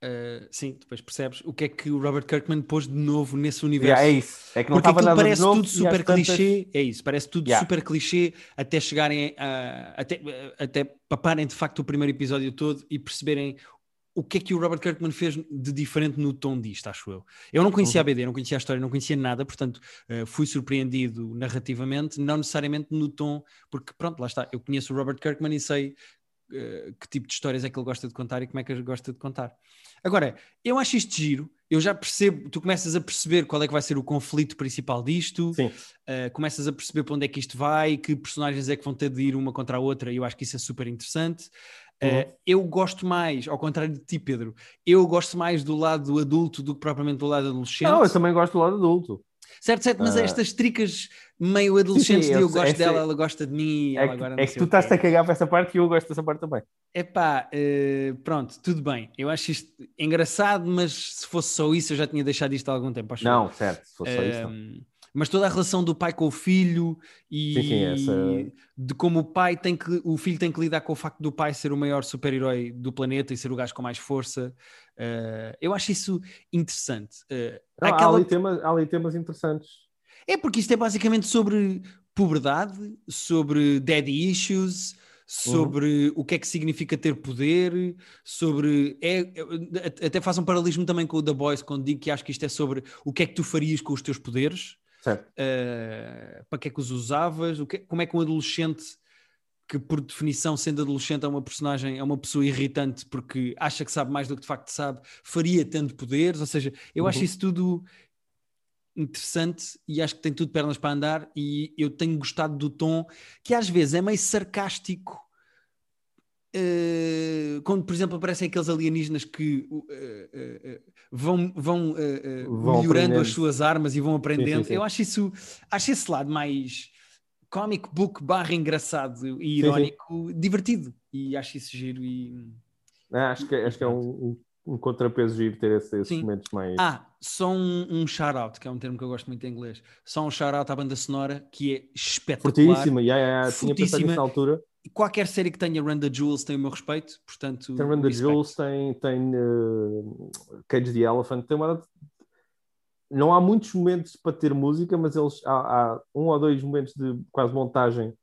Uh, sim, depois percebes o que é que o Robert Kirkman pôs de novo nesse universo. Yeah, é isso. É que não Porque aquilo nada parece novo tudo super tantas- clichê, é isso, parece tudo Yeah. super clichê até chegarem a, até, até paparem de facto o primeiro episódio todo e perceberem o que é que o Robert Kirkman fez de diferente no tom disto, acho eu. Eu não conhecia a BD, não conhecia a história, não conhecia nada, portanto eh, fui surpreendido narrativamente, não necessariamente no tom, porque pronto, lá está, eu conheço o Robert Kirkman e sei eh, que tipo de histórias é que ele gosta de contar e como é que ele gosta de contar. Agora, eu acho isto giro, eu já percebo, tu começas a perceber qual é que vai ser o conflito principal disto, Uh, começas a perceber para onde é que isto vai, que personagens é que vão ter de ir uma contra a outra, e eu acho que isso é super interessante. Uh, Uhum. eu gosto mais, ao contrário de ti, Pedro, eu gosto mais do lado adulto do que propriamente do lado adolescente. não, eu também gosto do lado adulto. Certo, certo, mas Ah. estas tricas meio adolescentes sim, de eu eu sei- gosto essa- dela, ela gosta de mim, É ela que, agora é que tu estás-te a cagar para essa parte e eu gosto dessa parte também. Epá, eh, pronto, tudo bem. Eu acho isto engraçado, mas se fosse só isso, eu já tinha deixado isto há algum tempo. acho eu. Não, certo, se fosse só isso. não. Mas toda a relação do pai com o filho e Sim, sim, essa- de como o pai tem que o filho tem que lidar com o facto do pai ser o maior super-herói do planeta e ser o gajo com mais força. Uh, eu acho isso interessante. Uh, Não, há, aquela- ali temas, há ali temas interessantes. É porque isto é basicamente sobre puberdade, sobre daddy issues, sobre Uhum. o que é que significa ter poder, sobre. É, é- até faz um paralelismo também com o The Boys, quando digo que acho que isto é sobre o que é que tu farias com os teus poderes, uh, para que é que os usavas, o que- como é que um adolescente. Que por definição, sendo adolescente, é uma personagem, é uma pessoa irritante porque acha que sabe mais do que de facto sabe, faria tendo poderes. Ou seja, eu acho Uhum. isso tudo interessante e acho que tem tudo pernas para andar e eu tenho gostado do tom que às vezes é meio sarcástico eh, quando por exemplo aparecem aqueles alienígenas que eh, eh, vão, vão, Vão melhorando aprendendo. as suas armas e vão aprendendo sim. eu acho isso acho esse lado mais comic book barra engraçado e sim. irónico divertido e acho isso giro e Ah, acho, que, acho que é um, um, um contrapeso giro ter esse- esses Sim. momentos mais. Ah, só um, um shout-out, que é um termo que eu gosto muito em inglês. Só um shout-out à banda sonora, que é espetacular. Fortíssima, yeah, yeah, yeah. tinha pensado Fortíssima. na altura. Qualquer série que tenha the Jewels tem o meu respeito, portanto... Tem respect. Jules, tem, tem uh, Cage the Elephant, tem uma... Não há muitos momentos para ter música, mas eles há, há um ou dois momentos de quase montagem,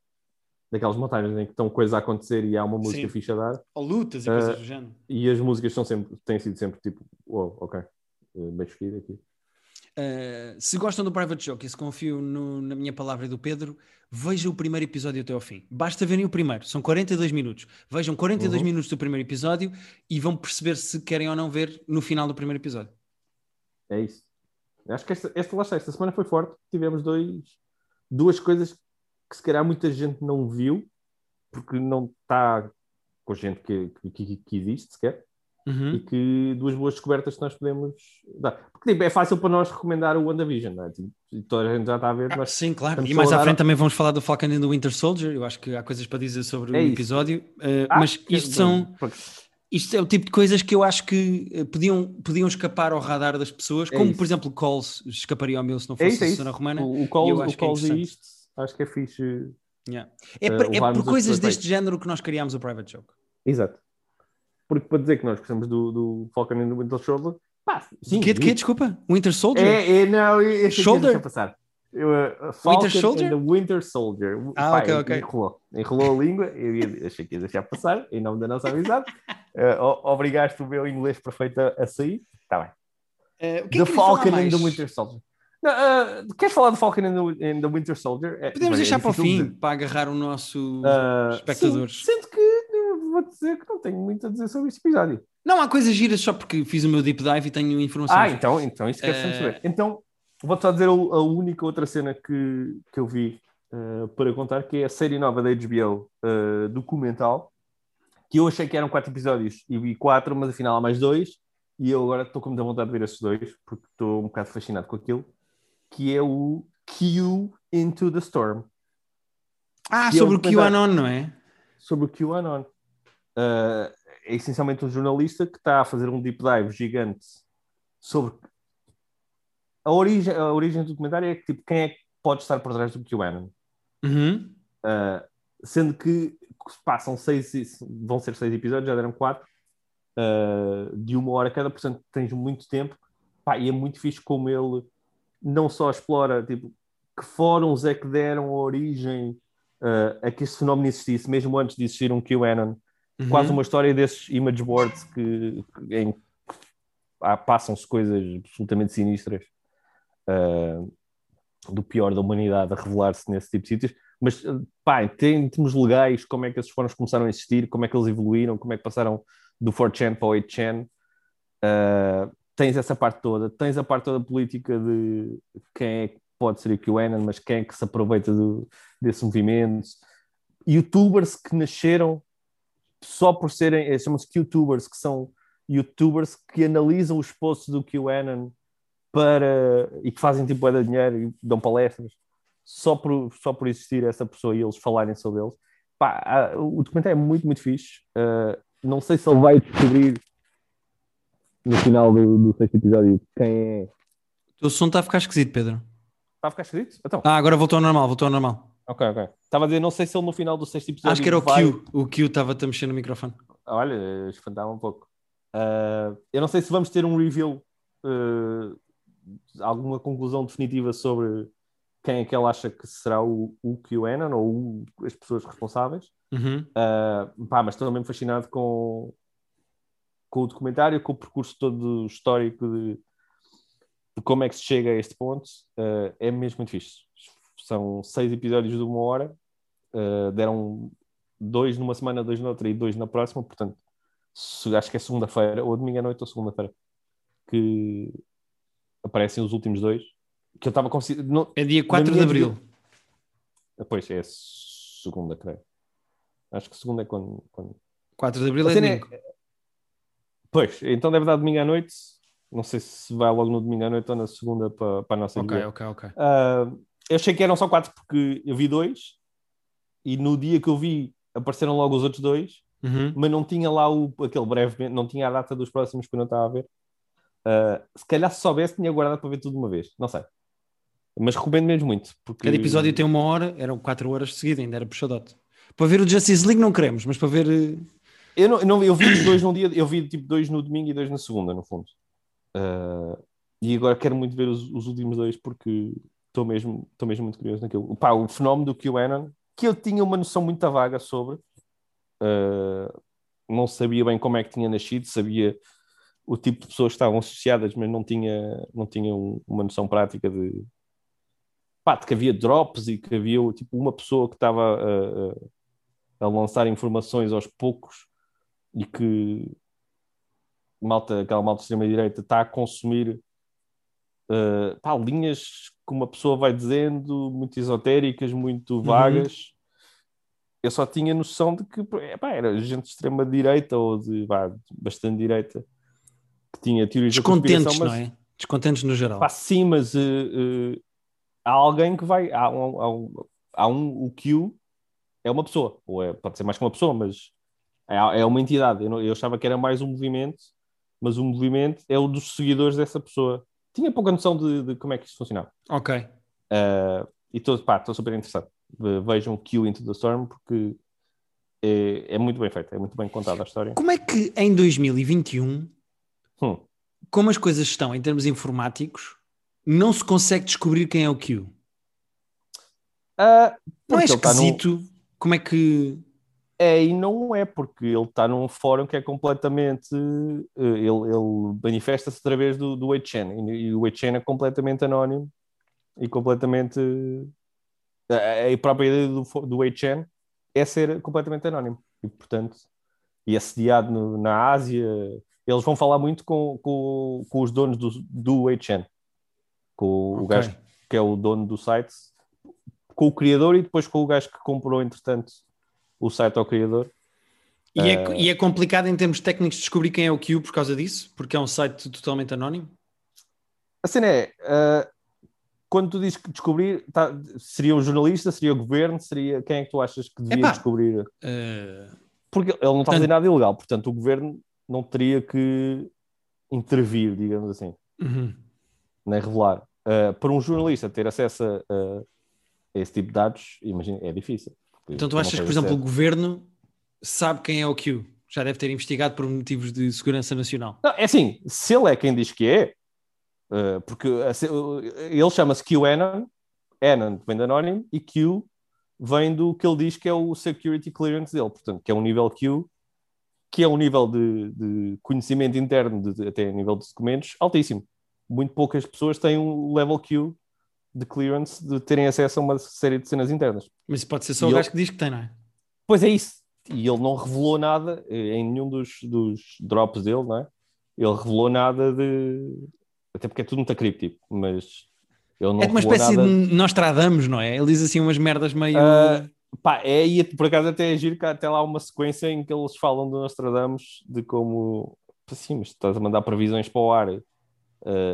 daquelas montagens em que estão coisas a acontecer e há uma música Sim. fixe a dar, Ou lutas e Ah, coisas do género. e as músicas são sempre, têm sido sempre tipo, uau, ok, uh, bem escolhido aqui. Uh, se gostam do Private Joke e se confiam no- na minha palavra e do Pedro, vejam o primeiro episódio até ao fim. Basta verem o primeiro, são 42 minutos. Vejam 42 Uhum. minutos do primeiro episódio e vão perceber se querem ou não ver no final do primeiro episódio. É isso. Acho que esta, esta, lá está, esta semana foi forte. Tivemos dois, duas coisas que se calhar muita gente não viu porque não está com gente que, que, que existe sequer. Uhum. E que duas boas descobertas que nós podemos dar. Porque tipo, é fácil para nós recomendar o WandaVision, não é? Tipo, toda a gente já está a ver. Nós Sim, claro. E mais a à frente também vamos falar do Falcon and the Winter Soldier. Eu acho que há coisas para dizer sobre É o episódio. Uh, Ah, mas que- isto são. porque- Isto é o tipo de coisas que eu acho que eh, podiam, podiam escapar ao radar das pessoas, É como isso. por exemplo Calls escaparia ao meu se não É fosse isso, é a isso. Susana Romana. O, o e acho o que é e interessante. isto, acho que é fixe. Yeah. É, por, é por as coisas deste género que nós criámos o Private Joke. Exato. Porque para dizer que nós gostamos do, do Falcon and the Winter Soldier, pá, sim. que, quê? Desculpa? Winter Soldier? É, é, não, aqui Shoulder? passar. Uh, Falcon Soldier? and the Winter Soldier. Ah, Pá, ok, ok. Enrolou. Enrolou a língua. Eu ia- achei que ia deixar passar, em nome da nossa amizade. *laughs* Uh, obrigaste o meu inglês perfeito a, a sair. Está bem. Eh, o que The é que queria falar Falcon and the Winter Soldier. Não, uh, queres falar do Falcon and the, and the Winter Soldier? É- Podemos bem, é deixar para o fim, dizer. para agarrar o nosso Uh, espectadores. sim, sendo que vou dizer que não tenho muito a dizer sobre este episódio. Não, há coisas giras só porque fiz o meu deep dive e tenho informações. Ah, então, então isso quer sempre Eh, saber. Então, vou-te só dizer a, única outra cena que, que eu vi eh, para contar, que é a série nova da HBO eh, documental, que eu achei que eram quatro episódios e vi quatro, mas afinal há mais dois, e eu agora estou com muita vontade de ver esses dois, porque estou um bocado fascinado com aquilo, que é o Q Into the Storm, Ah, que é sobre um o QAnon, não é? sobre o QAnon. Eh, é essencialmente um jornalista que está a fazer um deep dive gigante sobre a origem, a origem do documentário é que tipo, quem é que pode estar por trás do QAnon. Uhum. Uh, sendo que passam seis, vão ser seis episódios, já deram quatro, uh, de uma hora cada, portanto tens muito tempo. Pá, e é muito fixe como ele não só explora tipo, que fóruns é que deram origem uh, a que este fenómeno existisse, mesmo antes de existir um QAnon. Uhum. Quase uma história desses image boards que, que- em que passam-se coisas absolutamente sinistras ah, do pior da humanidade a revelar-se nesse tipo de sítios. Mas, ah, pá, em termos legais, como é que esses fóruns começaram a existir, como é que eles evoluíram, como é que passaram do 4chan para o 8chan. Ah, tens essa parte toda, tens a parte toda política de quem é que pode ser o QAnon, mas quem é que se aproveita do, desse movimento. Youtubers que nasceram só por serem, eh, chamam-se YouTubers, que são YouTubers que analisam os posts do QAnon para, e que fazem tipo de dinheiro e dão palestras só por, só por existir essa pessoa e eles falarem sobre eles. Pá, o documentário é muito, muito fixe. Ah, não sei se ele vai descobrir no final do, do sexto episódio quem é. O som está a ficar esquisito, Pedro. Está a ficar escrito? Então, Ah, agora voltou ao normal, voltou ao normal. ok, ok. Estava a dizer, não sei se ele no final do sexto episódio. Acho que era o vai- Q. O Q estava-te a mexer no microfone. Olha, espantava um pouco. Ah, eu não sei se vamos ter um reveal, ah, alguma conclusão definitiva sobre quem é que ele acha que será o, o QAnon ou o- as pessoas responsáveis. Uhum. Ah, pá, mas estou mesmo fascinado com, com o documentário, com o percurso todo histórico de, de como é que se chega a este ponto. Ah, é mesmo muito fixe. São seis episódios de uma hora, Ah, deram dois numa semana, dois noutra e dois na próxima, portanto, se- acho que é segunda-feira, ou domingo à noite ou segunda-feira, que aparecem os últimos dois. Que eu estava considerando. É dia 4 de abril. Pois é, segunda, creio. Acho que segunda é quando. quando... 4 de abril A é é- domingo. Pois, então deve dar domingo à noite. Não sei se vai logo no domingo à noite ou na segunda para, para a nossa Ok, vida. ok, ok. Ah, eu achei que eram só quatro porque eu vi dois e no dia que eu vi apareceram logo os outros dois, Uhum. mas não tinha lá o, aquele brevemente, não tinha a data dos próximos que eu não estava a ver. Ah, se calhar se soubesse, tinha guardado para ver tudo de uma vez. Não sei. Mas recomendo mesmo muito. Porque... Cada episódio tem uma hora, eram 4 horas de seguida, ainda era puxadote. Para ver o Justice League não queremos, mas para ver. eh, Eu, não, não- eu vi os dois num dia, eu vi tipo dois no domingo e dois na segunda, no fundo. Ah, e agora quero muito ver os, os últimos dois porque estou mesmo, estou mesmo muito curioso naquilo. Pá, o fenómeno do QAnon, que eu tinha uma noção muito vaga sobre, ah, não sabia bem como é que tinha nascido, sabia o tipo de pessoas que estavam associadas, mas não tinha, não tinha um- uma noção prática de, pá, de que havia drops e que havia tipo, uma pessoa que estava a- a- lançar informações aos poucos e que malta, aquela malta de extrema-direita está a consumir uh, pá, linhas que uma pessoa vai dizendo, muito esotéricas, muito vagas, eu só tinha noção de que era gente de extrema direita ou de, bah, bastante direita que tinha teorias Descontentes, da conspiração, não é? Descontentes no geral. Pá, sim, mas uh, uh, há alguém que vai. Há um, há um, há um, o Q é uma pessoa, ou é, pode ser mais que uma pessoa, mas é, é uma entidade. Eu, não, eu achava que era mais um movimento, mas o movimento é o dos seguidores dessa pessoa. Tinha pouca noção de, de como é que isto funcionava. Ok. Uh, e estou super interessado. Vejam Q Into the Storm porque é, é, muito bem feito, é muito bem contada a história. Como é que em 2021, hum. como as coisas estão em termos informáticos, não se consegue descobrir quem é o Q? Uh, não é esquisito? Num... Como é que. É e não é, porque ele está num fórum que é completamente. Eh, ele, ele manifesta-se através do, do 8chan e, o 8chan é completamente anónimo e completamente. A, a própria ideia do, do 8chan é ser completamente anónimo e, portanto, e assediado no, na Ásia. Eles vão falar muito com, com, com os donos do, do 8chan, com okay. o gajo que é o dono do site com o criador e depois com o gajo que comprou, entretanto, o site ao criador. E, é, uh... e é complicado em termos técnicos descobrir quem é o Q por causa disso? Porque é um site totalmente anónimo? A cena é, uh, quando tu dizes que descobrir, tá, seria o jornalista, seria o governo, seria quem é que tu achas que devia Epá, descobrir? Uh... Porque ele não está a fazer nada ilegal, portanto o governo não teria que intervir, digamos assim, uhum. nem revelar. Uh, para um jornalista ter acesso a, esse tipo de dados, imagina, é difícil. Então tu achas que, por exemplo, certo. o governo sabe quem é o Q? Já deve ter investigado por motivos de segurança nacional. Não, é assim, se ele é quem diz que é, uh, porque ele chama-se QAnon, Anon vem de anónimo, e Q vem do que ele diz que é o security clearance dele, portanto, que é um nível Q, que é um nível de, de conhecimento interno, de, até nível de documentos, altíssimo. Muito poucas pessoas têm um level Q de clearance de terem acesso a uma série de cenas internas. Mas pode ser só e o gajo que diz que tem, não é? Pois é isso. E ele não revelou nada eh, em nenhum dos, dos drops dele, não é? Ele revelou nada de. Até porque é tudo muito críptico, mas. Ele não é uma espécie nada... de Nostradamus, não é? Ele diz assim umas merdas meio. Uh, pá, é, e por acaso até é giro que há até lá uma sequência em que eles falam do Nostradamus de como. Sim, mas estás a mandar previsões para o ar uh,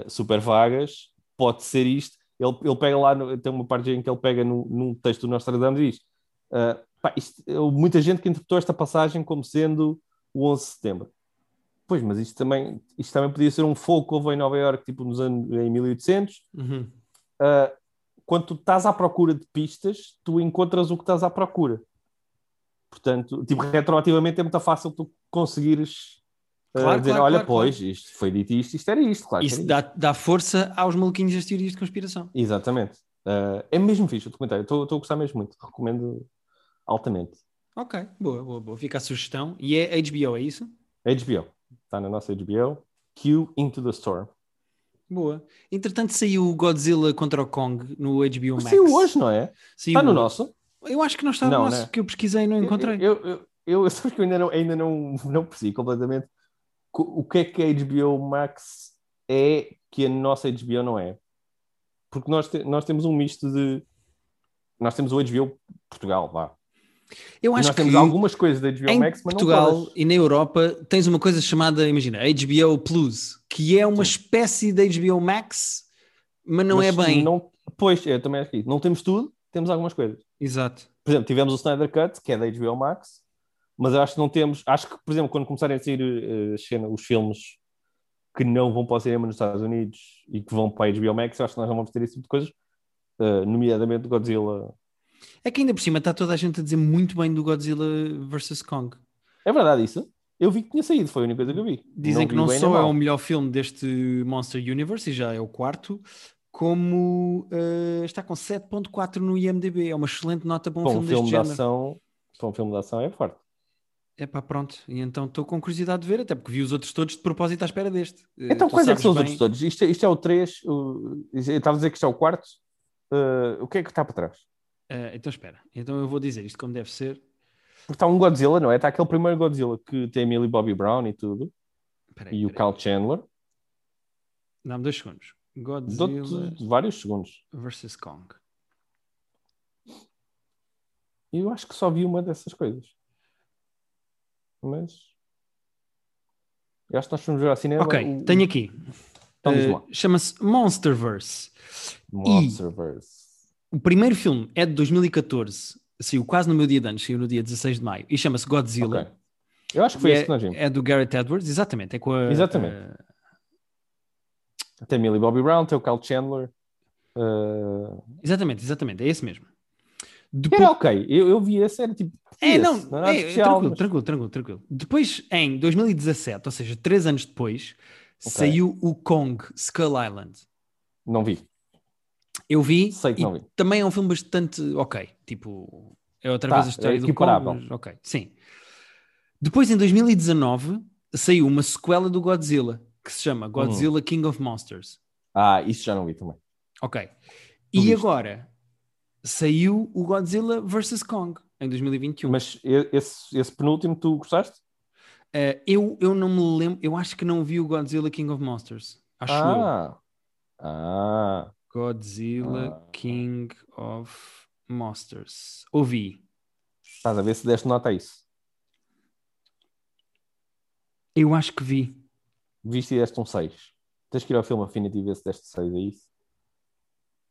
super vagas, pode ser isto ele, ele pega lá, no, tem uma parte em que ele pega no, num texto do Nostradamus e diz: uh, pá, isto, muita gente que interpretou esta passagem como sendo o 11 de setembro. Pois, mas isto também, isto também podia ser um fogo que houve em Nova Iorque, tipo nos anos em 1800. Uhum. Uh, quando tu estás à procura de pistas, tu encontras o que estás à procura. Portanto, tipo, retroativamente é muito fácil tu conseguires Claro, dizer, claro, olha, claro, pois, claro. isto foi dito isto, isto era isto, claro. Isso dá, dá força aos maluquinhos das teorias de conspiração. Exatamente. Uh, é mesmo fixe o documentário, estou a gostar mesmo muito, recomendo altamente. Ok, boa, boa, boa. Fica a sugestão. E é HBO, é isso? HBO, está na nossa HBO. Q Into the Storm. Boa. Entretanto, saiu o Godzilla contra o Kong no HBO Max. Saiu hoje, não é? Saiu está no nosso? Eu acho que não está no não, nosso, né? que eu pesquisei e não encontrei. Eu, eu, eu, *laughs* eu, que eu ainda não, ainda não, não percebi completamente o que é que a HBO Max é que a nossa HBO não é? Porque nós, te, nós temos um misto de. Nós temos o HBO Portugal, vá. Eu acho nós temos algumas coisas da HBO em Max, mas Portugal e na Europa tens uma coisa chamada, imagina, HBO Plus, que é uma Sim. espécie de HBO Max, mas não mas é bem. Não, pois, eu também acho que não temos tudo, temos algumas coisas. Exato. Por exemplo, tivemos o Snyder Cut, que é da HBO Max, mas eu acho que não temos. Acho que, por exemplo, quando começarem a sair uh, os filmes que não vão para o cinema nos Estados Unidos e que vão para a HBO Max, eu acho que nós não vamos ter esse tipo de coisas, uh, nomeadamente Godzilla. É que ainda por cima está toda a gente a dizer muito bem do Godzilla vs. Kong. É verdade isso? Eu vi que tinha saído, foi a única coisa que eu vi. Dizem não que não só é o melhor filme deste Monster Universe, e já é o quarto, como uh, está com 7.4 no IMDB. É uma excelente nota para um, filme, filme deste de ação, Para um filme de ação é forte. É pá, pronto. E então estou com curiosidade de ver, até porque vi os outros todos de propósito à espera deste. Eh, então, quais é que são bem... os outros todos? Isto, é, isto é o 3, o... estava a dizer que isto é o quarto. Uh, o que é que está para trás? Uh, então, espera. Então eu vou dizer isto como deve ser. Porque está um Godzilla, não é? Está aquele primeiro Godzilla que tem Millie Bobby Brown e tudo. Peraí, e peraí. o Carl Chandler. Dá-me dois segundos. Godzilla. vários segundos. Versus Kong. Eu acho que só vi uma dessas coisas. Mas. Eu acho que nós fomos ver ao cinema. Ok, o- tenho aqui. Então lá. Chama-se Monsterverse. Monsterverse. O primeiro filme é de 2014, saiu quase no meu dia de anos, saiu no dia 16 de maio, e chama-se Godzilla. Ok. Eu acho que foi E esse é, que nós vimos. é do Garrett Edwards, exatamente. É com a, Exatamente. a- Tem Millie Bobby Brown, tem o Kyle Chandler. eh, exatamente, exatamente, é esse mesmo. Depois, Era ok. Eu, eu vi esse, era tipo. é, esse, não, não é, especial, tranquilo, mas- tranquilo, tranquilo, tranquilo. Depois, em 2017, ou seja, três anos depois, saiu o Kong Skull Island. Não vi. Eu vi, Sei que não vi. também é um filme bastante ok. Tipo, é outra Tá, vez a história é do. Kong, ok, sim. Depois, em 2019, saiu uma sequela do Godzilla, que se Hum. chama Godzilla King of Monsters. Ah, isso já não vi também. Ok. E viste? agora, saiu o Godzilla vs. Kong, em 2021. Mas esse, esse penúltimo tu gostaste? Eh, eu, eu não me lembro, eu acho que não vi o Godzilla King of Monsters. Acho eu. ah. Godzilla Ah. King of Monsters. Ouvi. Estás a ver se deste nota a isso. Eu acho que vi. Viste e deste um 6. Tens que ir ao filme Affinity e ver se deste 6 a isso.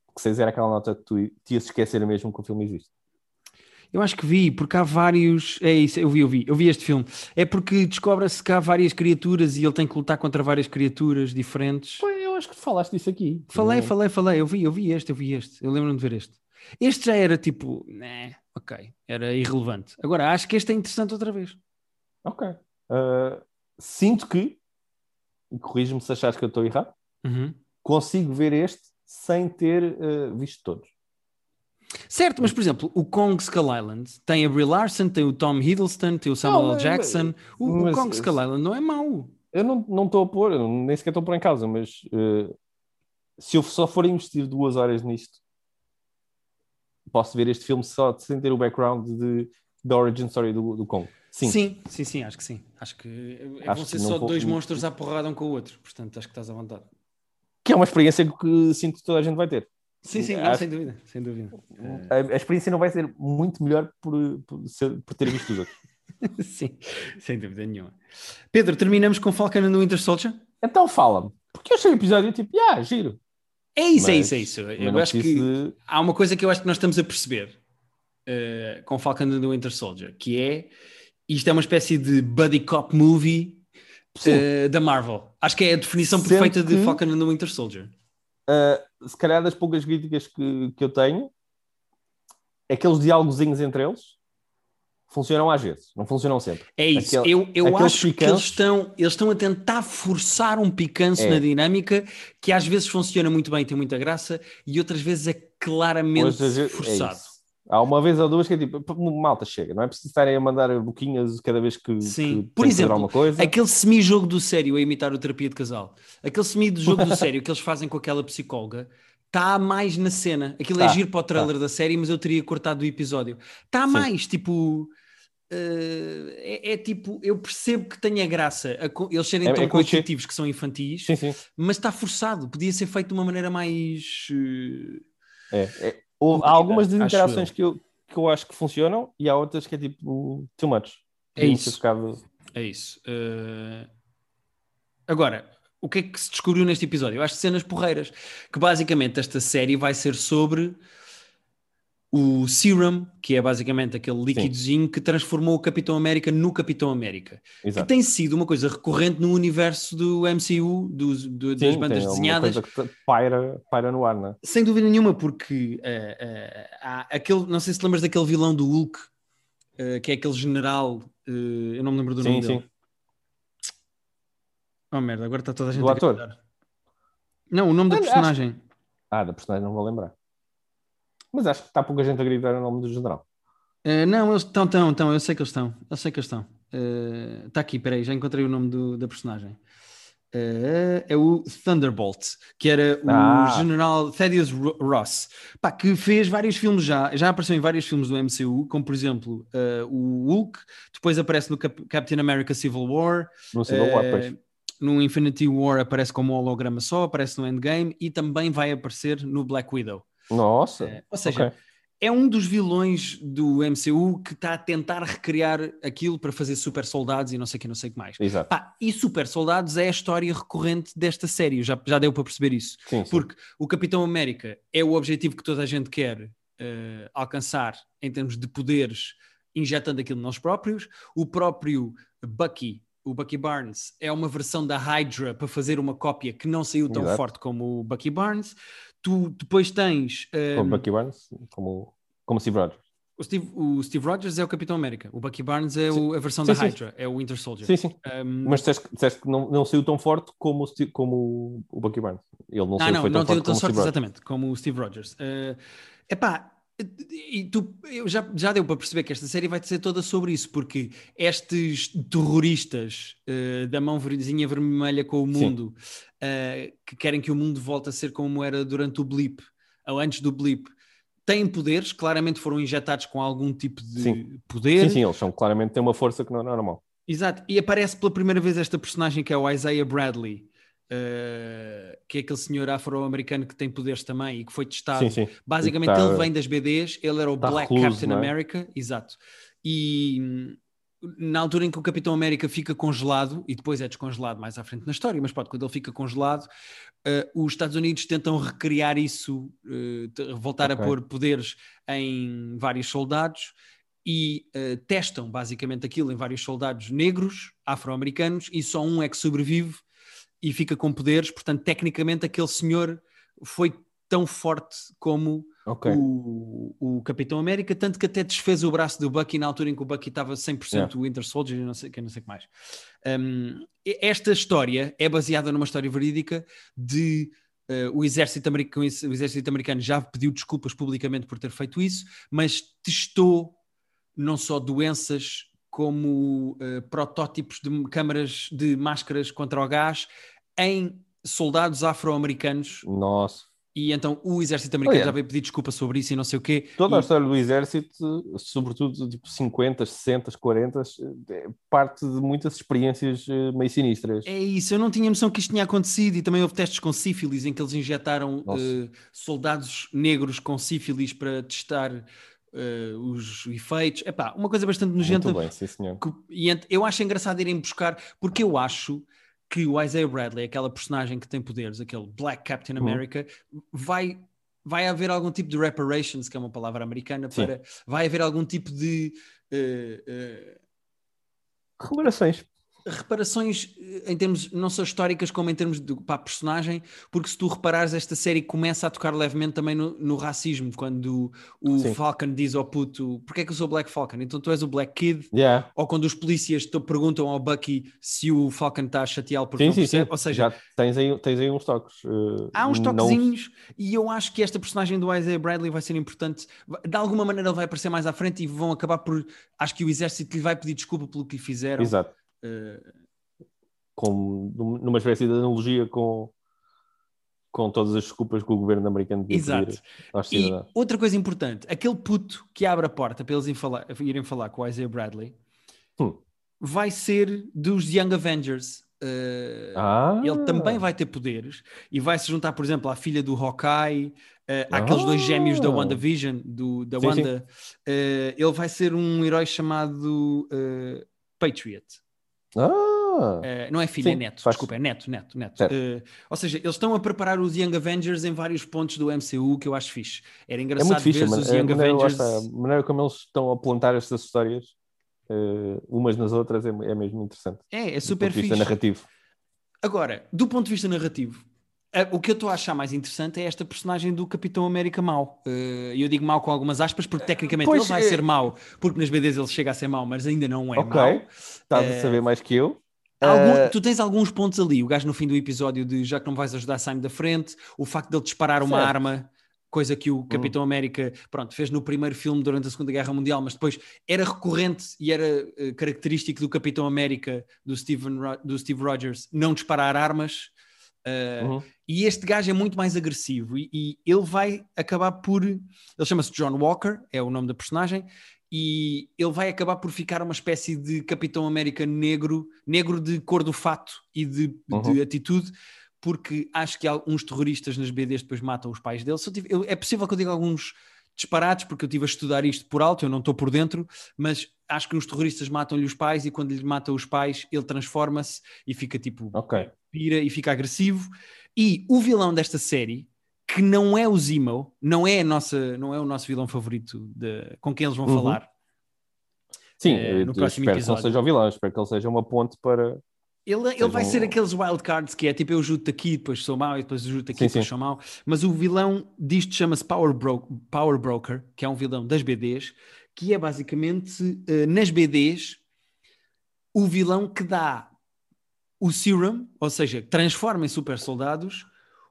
Porque 6 era aquela nota que tu te ias esquecer mesmo que o filme existe. Eu acho que vi, porque há vários. É isso, eu vi, eu vi, eu vi este filme. É porque descobre-se que há várias criaturas e ele tem que lutar contra várias criaturas diferentes. Eu acho que falaste disso aqui. Falei, Não- falei, falei. Eu vi, eu vi este, eu vi este. Eu lembro-me de ver este. Este já era tipo, né, ok, era irrelevante. Agora acho que este é interessante outra vez. Ok. Ah, sinto que, e corrige-me se achares que eu estou errado, Uhum. consigo ver este sem ter ah, visto todos. Certo, mas por exemplo, o Kong Skull Island tem a Brie Larson, tem o Tom Hiddleston, tem o Samuel Não, L. mas- Jackson. O, o mas- Kong Skull Island não é mau. Eu não não estou a pôr, nem sequer estou a pôr em causa, mas ah, se eu só for investir duas horas nisto, posso ver este filme só sem ter o background de, da origin story do, do Kong. Sim. sim, sim, sim, acho que sim. Acho que eh, Acho vão ser que só vou- dois monstros à porrada um com o outro. Portanto, acho que estás à vontade. Que é uma experiência que sinto que toda a gente vai ter. Sim, sim, não, Acho- sem dúvida, sem dúvida. A, a experiência não vai ser muito melhor por, por, ser- por ter visto os outros. *laughs* *laughs* sim, sem dúvida nenhuma. Pedro, terminamos com Falcon and the Winter Soldier? Então fala-me, porque eu achei o episódio tipo, ah, giro. É isso, é Mas- isso, é isso. Eu acho que de- há uma coisa que eu acho que nós estamos a perceber eh, com Falcon and the Winter Soldier, que é isto é uma espécie de buddy cop movie eh, da Marvel. Acho que é a definição Sendo perfeita de que- Falcon and the Winter Soldier. Uh, se calhar das poucas críticas que, que eu tenho, aqueles diálogozinhos entre eles funcionam às vezes, não funcionam sempre. É isso. Aquele- eu eu acho que eles estão, eles estão a tentar forçar um picanço É. na dinâmica que às vezes funciona muito bem, tem muita graça, e outras vezes é claramente vezes, é forçado. isso. Há uma vez ou duas que é tipo, "P- malta chega, não é preciso estarem a mandar boquinhas cada vez que, Sim. que Por exemplo, alguma coisa. Aquele semi-jogo do sério a imitar o terapia de casal. Aquele semi-jogo do *laughs* sério que eles fazem com aquela psicóloga está mais na cena. Aquilo é Tá, giro para o trailer da série, mas eu teria cortado do episódio. Está mais tipo. Eh, é, é tipo, eu percebo que tenha graça a eles serem É- tão é competitivos que são infantis, Sim, sim. mas está forçado. Podia ser feito de uma maneira mais. eh, É, é. Há algumas das eu. interações que eu, que eu acho que funcionam e há outras que é tipo too much. É isso. ficado- É isso. Eh, Agora, o que é que se descobriu neste episódio? Eu acho cenas porreiras. Que basicamente esta série vai ser sobre o Serum, que é basicamente aquele líquidozinho que transformou o Capitão América no Capitão América. Que Exato. tem sido uma coisa recorrente no universo do MCU, do- das Sim, bandas tem uma desenhadas. coisa que paira, paira no ar, não é? Sem dúvida nenhuma, porque eh, eh, há aquele, não sei se lembras daquele vilão do Hulk, eh, que é aquele general, eu não me lembro do Sim, nome sim. dele. Oh merda, agora está toda a gente Do a ator? gritar. Não, o nome da Ah, acho- personagem. Ah, da personagem não vou lembrar. Mas acho que está pouca gente a gritar o nome do general. Eh, não, eles estão, estão, estão, eu sei que eles estão. Eu sei que eles estão. Está aqui, peraí, já encontrei o nome do- da personagem. Eh, é o Thunderbolt, que era o Ah. general Thaddeus Ro- Ross, pá, que fez vários filmes já, já apareceu em vários filmes do MCU, como por exemplo eh, o Hulk, depois aparece no Cap- Captain America Civil War, No Civil War, Eh, pois. no Infinity War aparece como um holograma só, aparece no Endgame e também vai aparecer no Black Widow. Nossa. Eh, ou seja, ok. é um dos vilões do MCU que está a tentar recriar aquilo para fazer super soldados e não sei o que, não sei o que mais. Exato. Pá, e super soldados é a história recorrente desta série, já, já deu para perceber isso. Sim, sim. Porque o Capitão América é o objetivo que toda a gente quer eh, alcançar em termos de poderes, injetando aquilo nós próprios. O próprio Bucky, o Bucky Barnes, é uma versão da Hydra para fazer uma cópia que não saiu tão Exato. forte como o Bucky Barnes. Tu depois tens eh, Como Bucky Barnes, como, como Steve Rogers. o, Steve, o Steve Rogers é o Capitão América, o Bucky Barnes é o- a versão Sim, da sim. Hydra, é o Winter Soldier. Sim, sim. Um, Mas disseste, que- disseste que não, não saiu tão forte como o, como o Bucky Barnes. Ele não Ah, saiu não, não tão teve forte tão como o sorte, Steve Rogers. exatamente, como o Steve Rogers. Eh, epá, e tu, eu já, já deu para perceber que esta série vai ser toda sobre isso, porque estes terroristas eh, da mão verdezinha vermelha com o mundo, eh, que querem que o mundo volte a ser como era durante o blip, ou antes do blip, têm poderes, claramente foram injetados com algum tipo de Sim. poder. Sim, sim, eles são claramente têm uma força que não é normal. Exato, e aparece pela primeira vez esta personagem que é o Isaiah Bradley, eh, que é aquele senhor afro-americano que tem poderes também e que foi testado. Sim, sim. Basicamente, tá- ele vem das BDs, ele era o tá Black recluso, Captain é? America, exato. E hum, na altura em que o Capitão América fica congelado, e depois é descongelado mais à frente na história, mas pode, quando ele fica congelado, eh, os Estados Unidos tentam recriar isso, te- voltar a Ok. pôr poderes em vários soldados e eh, testam basicamente aquilo em vários soldados negros, afro-americanos, e só um é que sobrevive e fica com poderes. Portanto, tecnicamente, aquele senhor foi tão forte como Ok. o, o Capitão América, tanto que até desfez o braço do Bucky na altura em que o Bucky estava 100% Winter Soldier e não sei, que não sei o que mais. Um, esta história é baseada numa história verídica de uh, o, exército americano, o exército americano já pediu desculpas publicamente por ter feito isso, mas testou não só doenças como uh, protótipos de câmaras de máscaras contra o gás em soldados afro-americanos Nossa. e então o exército americano Olha. já veio pedir desculpa sobre isso e não sei o quê. Toda E- a história do exército, sobretudo tipo 50, 60, 40, é parte de muitas experiências eh, meio sinistras. É isso, eu não tinha noção que isto tinha acontecido e também houve testes com sífilis em que eles injetaram eh, soldados negros com sífilis para testar eh, os efeitos. Epá, uma coisa bastante nojenta. Muito bem, sim senhor. que- e eu acho engraçado irem buscar, porque eu acho que o Isaiah Bradley, aquela personagem que tem poderes, aquele Black Captain Uhum. America, vai, vai haver algum tipo de reparations, que é uma palavra americana, Sim. para vai haver algum tipo de eh, eh, Reparações. Reparações eh, em termos não só históricas como em termos de para a personagem, porque se tu reparares esta série começa a tocar levemente também no, no racismo, quando o. Falcon diz ao puto, porque é que eu sou Black Falcon? Então tu és o Black Kid, Yeah. ou quando os polícias te perguntam ao Bucky se o Falcon está a chateá-lo porque Sim, não sim, sim. ou seja, Já tens aí, tens aí uns toques. eh, há uns não- toquezinhos e eu acho que esta personagem do Isaiah Bradley vai ser importante. De alguma maneira ele vai aparecer mais à frente e vão acabar por. Acho que o exército lhe vai pedir desculpa pelo que lhe fizeram. Exato. Eh, Com, numa espécie de analogia com, com todas as desculpas que o governo americano devia Exato. E outra coisa importante, aquele puto que abre a porta para eles irem falar, irem falar com o Isaiah Bradley Hum. vai ser dos Young Avengers. Eh, Ah. Ele também vai ter poderes e vai se juntar, por exemplo, à filha do Hawkeye, eh, àqueles dois gêmeos da Ah. WandaVision, do, da Sim, sim. Wanda. Eh, ele vai ser um herói chamado Patriot. Ah! Eh, não é filho, é Sim, neto. faz- Desculpa, é neto, neto, neto. Eh, ou seja, eles estão a preparar os Young Avengers em vários pontos do MCU que eu acho fixe. Era É engraçado muito fixe, ver os A Young maneira, lá Avengers. está, a maneira como eles estão a plantar estas histórias, eh, umas nas outras, é, é mesmo interessante. É, é Do super ponto de vista fixe. narrativo. Agora, do ponto de vista narrativo, a- o que eu estou a achar mais interessante é esta personagem do Capitão América mau. Eh, E eu digo mau com algumas aspas, porque tecnicamente Pois, ele vai é- ser mau, porque nas BDs ele chega a ser mau, mas ainda não é Ok. mau. Estás Eh, a saber mais que eu. Algum- Eh, tu tens alguns pontos ali. O gajo no fim do episódio de já que não vais ajudar, sai da frente. O facto de ele disparar uma Certo. arma, coisa que o Capitão América pronto, fez no primeiro filme durante a Segunda Guerra Mundial, mas depois era recorrente e era eh, característico do Capitão América, do, Steven, do Steve Rogers, não disparar armas. Eh, uhum. e este gajo é muito mais agressivo e, e ele vai acabar por. Ele chama-se John Walker, é o nome da personagem, e ele vai acabar por ficar uma espécie de Capitão América negro, negro de cor do fato e de, de Uhum. atitude, porque acho que alguns terroristas nas BDs depois matam os pais dele. Tive- eu- é possível que eu diga alguns disparates, porque eu estive a estudar isto por alto, eu não estou por dentro, mas acho que os terroristas matam-lhe os pais e quando lhe matam os pais, ele transforma-se e fica tipo, Ok. Pira e fica agressivo. E o vilão desta série, que não é o Zemo, não é, a nossa, não é o nosso vilão favorito de- com quem eles vão Uhum. falar. Sim, Eh, no próximo espero que episódio. não seja o vilão, espero que ele seja uma ponte para. Ele, ele vai um- ser aqueles wildcards que é tipo eu junto aqui, depois sou mau, e depois eu junto aqui, Sim, depois sim. sou mau. Mas o vilão disto chama-se Power, Bro Power Broker, que é um vilão das BDs, que é basicamente eh, nas BDs o vilão que dá o serum, ou seja, transforma em super soldados,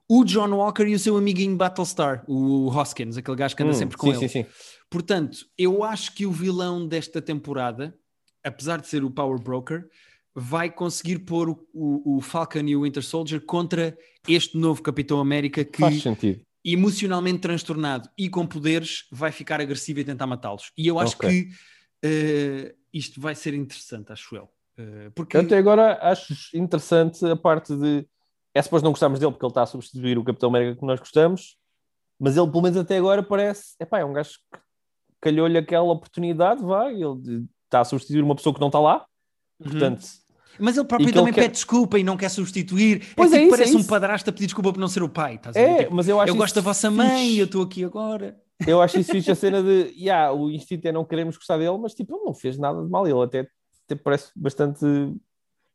o John Walker e o seu amiguinho Battlestar, o Hoskins, aquele gajo que anda Hum, sempre com sim, ele. sim, sim. Portanto, eu acho que o vilão desta temporada, apesar de ser o Power Broker, vai conseguir pôr o, o, o Falcon e o Winter Soldier contra este novo Capitão América que, Faz sentido. emocionalmente transtornado e com poderes, vai ficar agressivo e tentar matá-los. E eu acho Ok. que eh, isto vai ser interessante, acho eu. Eh, porque até agora acho interessante a parte de. É suposto não gostarmos dele porque ele está a substituir o Capitão América que nós gostamos, mas ele, pelo menos até agora, parece. Epá, é um gajo que calhou-lhe aquela oportunidade, vai. Ele está a substituir uma pessoa que não está lá, Uhum. portanto. Mas ele próprio ele também quer- pede desculpa e não quer substituir. Pois é, é tipo, isso, parece é um padrasto a pedir desculpa por não ser o pai. estás? É, Tipo, mas eu acho eu gosto da vossa mãe fixe. e eu estou aqui agora. Eu acho isso fixe a cena de, yeah, o instinto é não queremos gostar dele, mas tipo, ele não fez nada de mal, ele até, parece bastante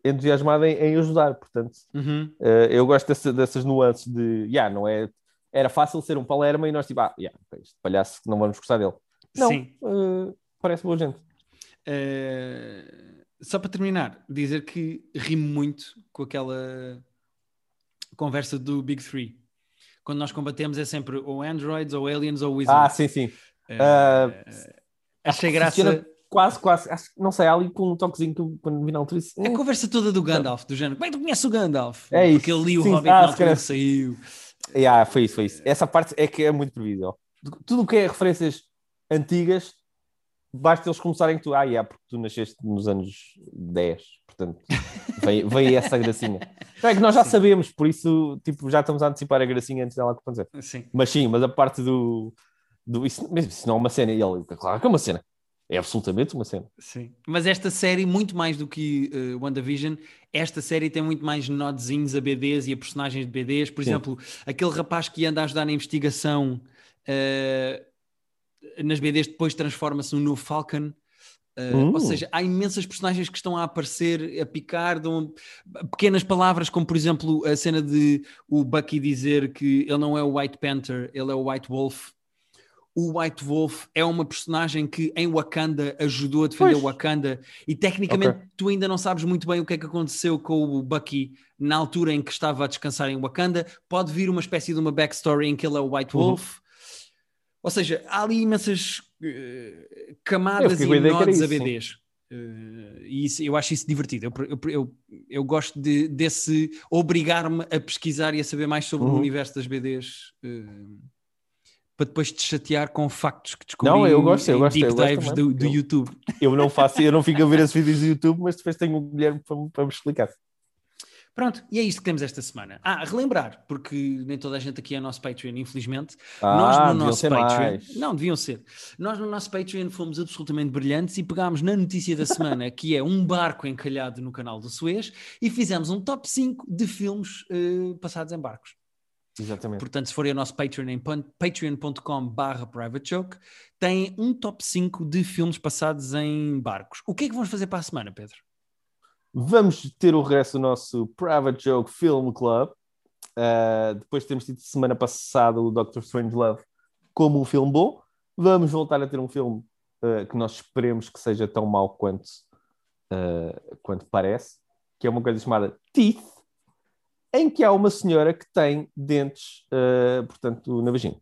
entusiasmado em, em ajudar, portanto, Uhum. eh, eu gosto dessa- dessas nuances de, yeah, não é, era fácil ser um palerma e nós tipo, ah, yeah, este palhaço não vamos gostar dele. Não, Sim. eh, parece boa gente. Eh, só para terminar, dizer que rimo muito com aquela conversa do Big Three. Quando nós combatemos é sempre ou androids, ou aliens, ou Ah, wizards. sim, sim. Eh, ah, achei graça. Quase, quase, acho, que- não sei, há ali com um toquezinho que eu, quando vi na altura disse, A "Hum, conversa toda do Gandalf, do género. Como é que tu conheces o Gandalf? É Porque isso. ele lia o Sim, Hobbit ah, na se altura que saiu. Yeah, foi isso, foi isso. Essa parte é que é muito previsível. Tudo o que é referências antigas, basta eles começarem tu, ah, yeah, porque tu nasceste nos anos 10, portanto, vem, vem essa gracinha. *laughs* Não é que nós já Sim. sabemos, por isso, tipo, já estamos a antecipar a gracinha antes dela acontecer. Sim. Mas sim, mas a parte do. do isso, mesmo isso não é uma cena, e ele, claro que é uma cena. É absolutamente uma cena. Sim. Mas esta série, muito mais do que uh, WandaVision, esta série tem muito mais nodzinhos a BDs e a personagens de BDs. Por Sim. exemplo, aquele rapaz que anda a ajudar na investigação uh, nas BDs depois transforma-se no novo Falcon. Uh, Hum. Ou seja, há imensas personagens que estão a aparecer, a picar, dão pequenas palavras, como por exemplo a cena de o Bucky dizer que ele não é o White Panther, ele é o White Wolf. O White Wolf é uma personagem que em Wakanda ajudou a defender Pois. Wakanda e tecnicamente Ok. tu ainda não sabes muito bem o que é que aconteceu com o Bucky na altura em que estava a descansar em Wakanda. Pode vir uma espécie de uma backstory em que ele é o White Uhum. Wolf. Ou seja, há ali imensas Eu camadas e com a. BDs. Eh, e isso- eu acho isso divertido. Eu, eu, eu, eu gosto de, desse obrigar-me a pesquisar e a saber mais sobre o Uhum. universo das BDs eh, para depois te chatear com factos que descobri Não, eu gosto, eu gosto, deep eu gosto dives do, do eu- YouTube. Eu não *laughs* faço, eu não fico a ver esses vídeos do YouTube, mas depois tenho o Guilherme para, para me explicar. Pronto, e é isto que temos esta semana. Ah, relembrar, porque nem toda a gente aqui é nosso Patreon, infelizmente. Ah, Nós no nosso ser Patreon. mais. Não, deviam ser. Nós no nosso Patreon fomos absolutamente brilhantes e pegámos na notícia da semana, *laughs* que é um barco encalhado no canal do Suez, e fizemos um top 5 de filmes eh, passados em barcos. Exatamente. Portanto, se forem ao nosso Patreon em pan- patreon.com/barra private joke, tem um top 5 de filmes passados em barcos. O que é que vamos fazer para a semana, Pedro? Vamos ter o regresso do nosso Private Joke Film Club. Uh, depois temos tido semana passada o Doctor Strange Love como um filme bom. Vamos voltar a ter um filme uh, que nós esperemos que seja tão mau quanto, uh, quanto parece, que é uma coisa chamada Teeth, em que há uma senhora que tem dentes, uh, portanto, na vagina.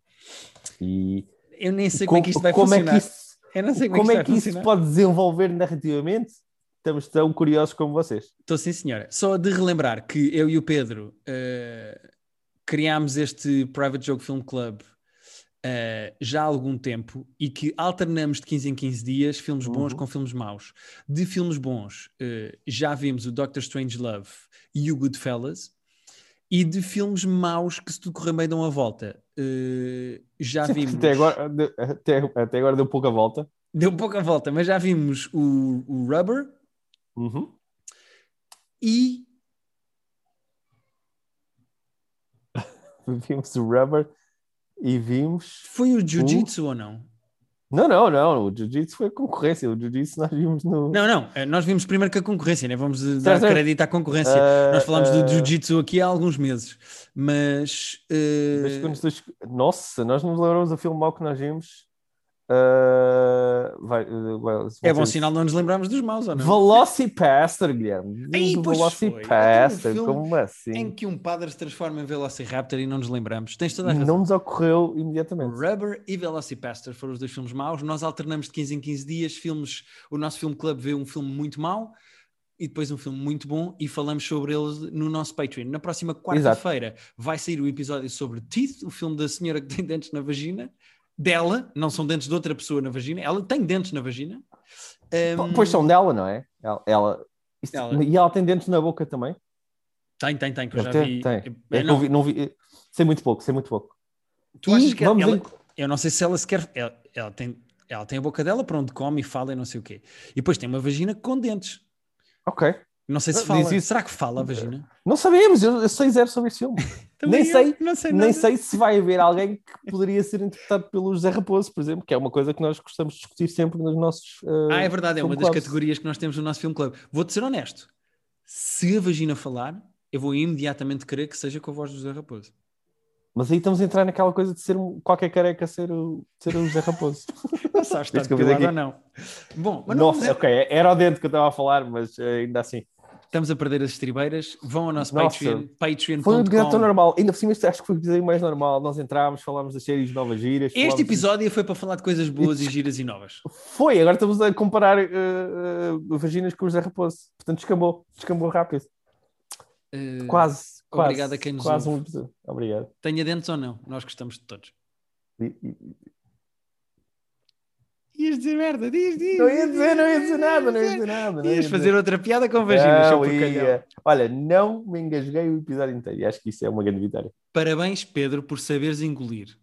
E Eu nem sei como, é que isto vai como é funcionar. que isso, Eu não sei como, como é é que isso pode desenvolver narrativamente? Estamos tão curiosos como vocês. Estou sim, senhora. Só de relembrar que eu e o Pedro eh, criámos este Private Joke Film Club eh, já há algum tempo e que alternamos de 15 em 15 dias filmes bons Uhum. com filmes maus. De filmes bons, eh, já vimos o Doctor Strange Love e o Goodfellas. E de filmes maus que, se tudo correr bem, dão a volta. Uh, já vimos. Até agora, até, até agora deu pouca volta. Deu pouca volta, mas já vimos o, o Rubber Uhum. e. *laughs* Vimos o Rubber e vimos. Foi o Jiu-Jitsu ou não? Não, não, não. O Jiu-Jitsu foi concorrência. O Jiu-Jitsu nós vimos no. Não, não. eh, Nós vimos primeiro que a concorrência, né? Vamos eh, dar Certo, certo. crédito à concorrência. Ah, Nós falámos ah, do Jiu-Jitsu aqui há alguns meses, mas. eh, Mas quando Nossa, nós nos lembramos do filme mau que nós vimos. Ah, vai, uh, well, é bom sinal não nos lembrarmos dos maus, ou não? Velocipaster, Guilherme. Ei. Velocipaster, filme como assim? Em que um padre se transforma em Velociraptor e não nos lembramos. Tens toda a razão. Não nos ocorreu imediatamente. Rubber e Velocipaster foram os dois filmes maus. Nós alternamos de 15 em 15 dias filmes. O nosso filme club vê um filme muito mau e depois um filme muito bom e falamos sobre eles no nosso Patreon. Na próxima quarta-feira vai sair o episódio sobre Teeth, o filme da senhora que tem dentes na vagina. Dela, não são dentes de outra pessoa na vagina. Ela tem dentes na vagina. Um, Pois são dela, não é? Ela, ela- isto- Ela. E ela tem dentes na boca também? Tem, tem, tem, que eu já Tem, vi. tem. É, É que não, vi, não vi- sei muito pouco, sei muito pouco. Tu achas E que vamos ela, em- eu não sei se ela sequer ela, ela tem ela tem a boca dela para onde come e fala e não sei o quê. E depois tem uma vagina com dentes. Ok. Não sei se fala. Será que fala a vagina? Não sabemos, eu, eu sei zero sobre esse filme. *laughs* Também Nem eu sei, não sei Nem nada. sei se vai haver alguém que poderia ser interpretado pelo José Raposo, por exemplo, que é uma coisa que nós gostamos de discutir sempre nos nossos. uh, Ah, é verdade, é uma das clubs. categorias que nós temos no nosso filme club. Vou-te ser honesto. Se a vagina falar, eu vou imediatamente querer que seja com a voz do José Raposo. Mas aí estamos a entrar naquela coisa de ser qualquer careca ser o, ser o José Raposo. *laughs* Não sabes se está depilado ou não. Bom, mas não Nossa, vamos- ok, era o dente que eu estava a falar, mas uh, ainda assim. Estamos a perder as estribeiras. Vão ao nosso Nossa. Patreon. Foi um tão normal. Ainda por cima, acho que foi o episódio mais normal. Nós entrámos, falámos das séries novas giras. Este episódio foi para falar de coisas boas e giras e novas. Foi, agora estamos a comparar uh, uh, vaginas com o José Raposo. Portanto, descambou. Descambou rápido. Eh, Quase. quase obrigado a quem nos Quase ouve. um episódio. Obrigado. Tenha dentes ou não, nós gostamos de todos. E- e- Ias dizer merda, diz, diz. Não ia dizer, não ia dizer nada, não ia dizer nada. Ias dizer. fazer outra piada com vaginas, Não ia. Olha, não me engasguei o episódio inteiro e acho que isso é uma grande vitória. Parabéns, Pedro, por saberes engolir.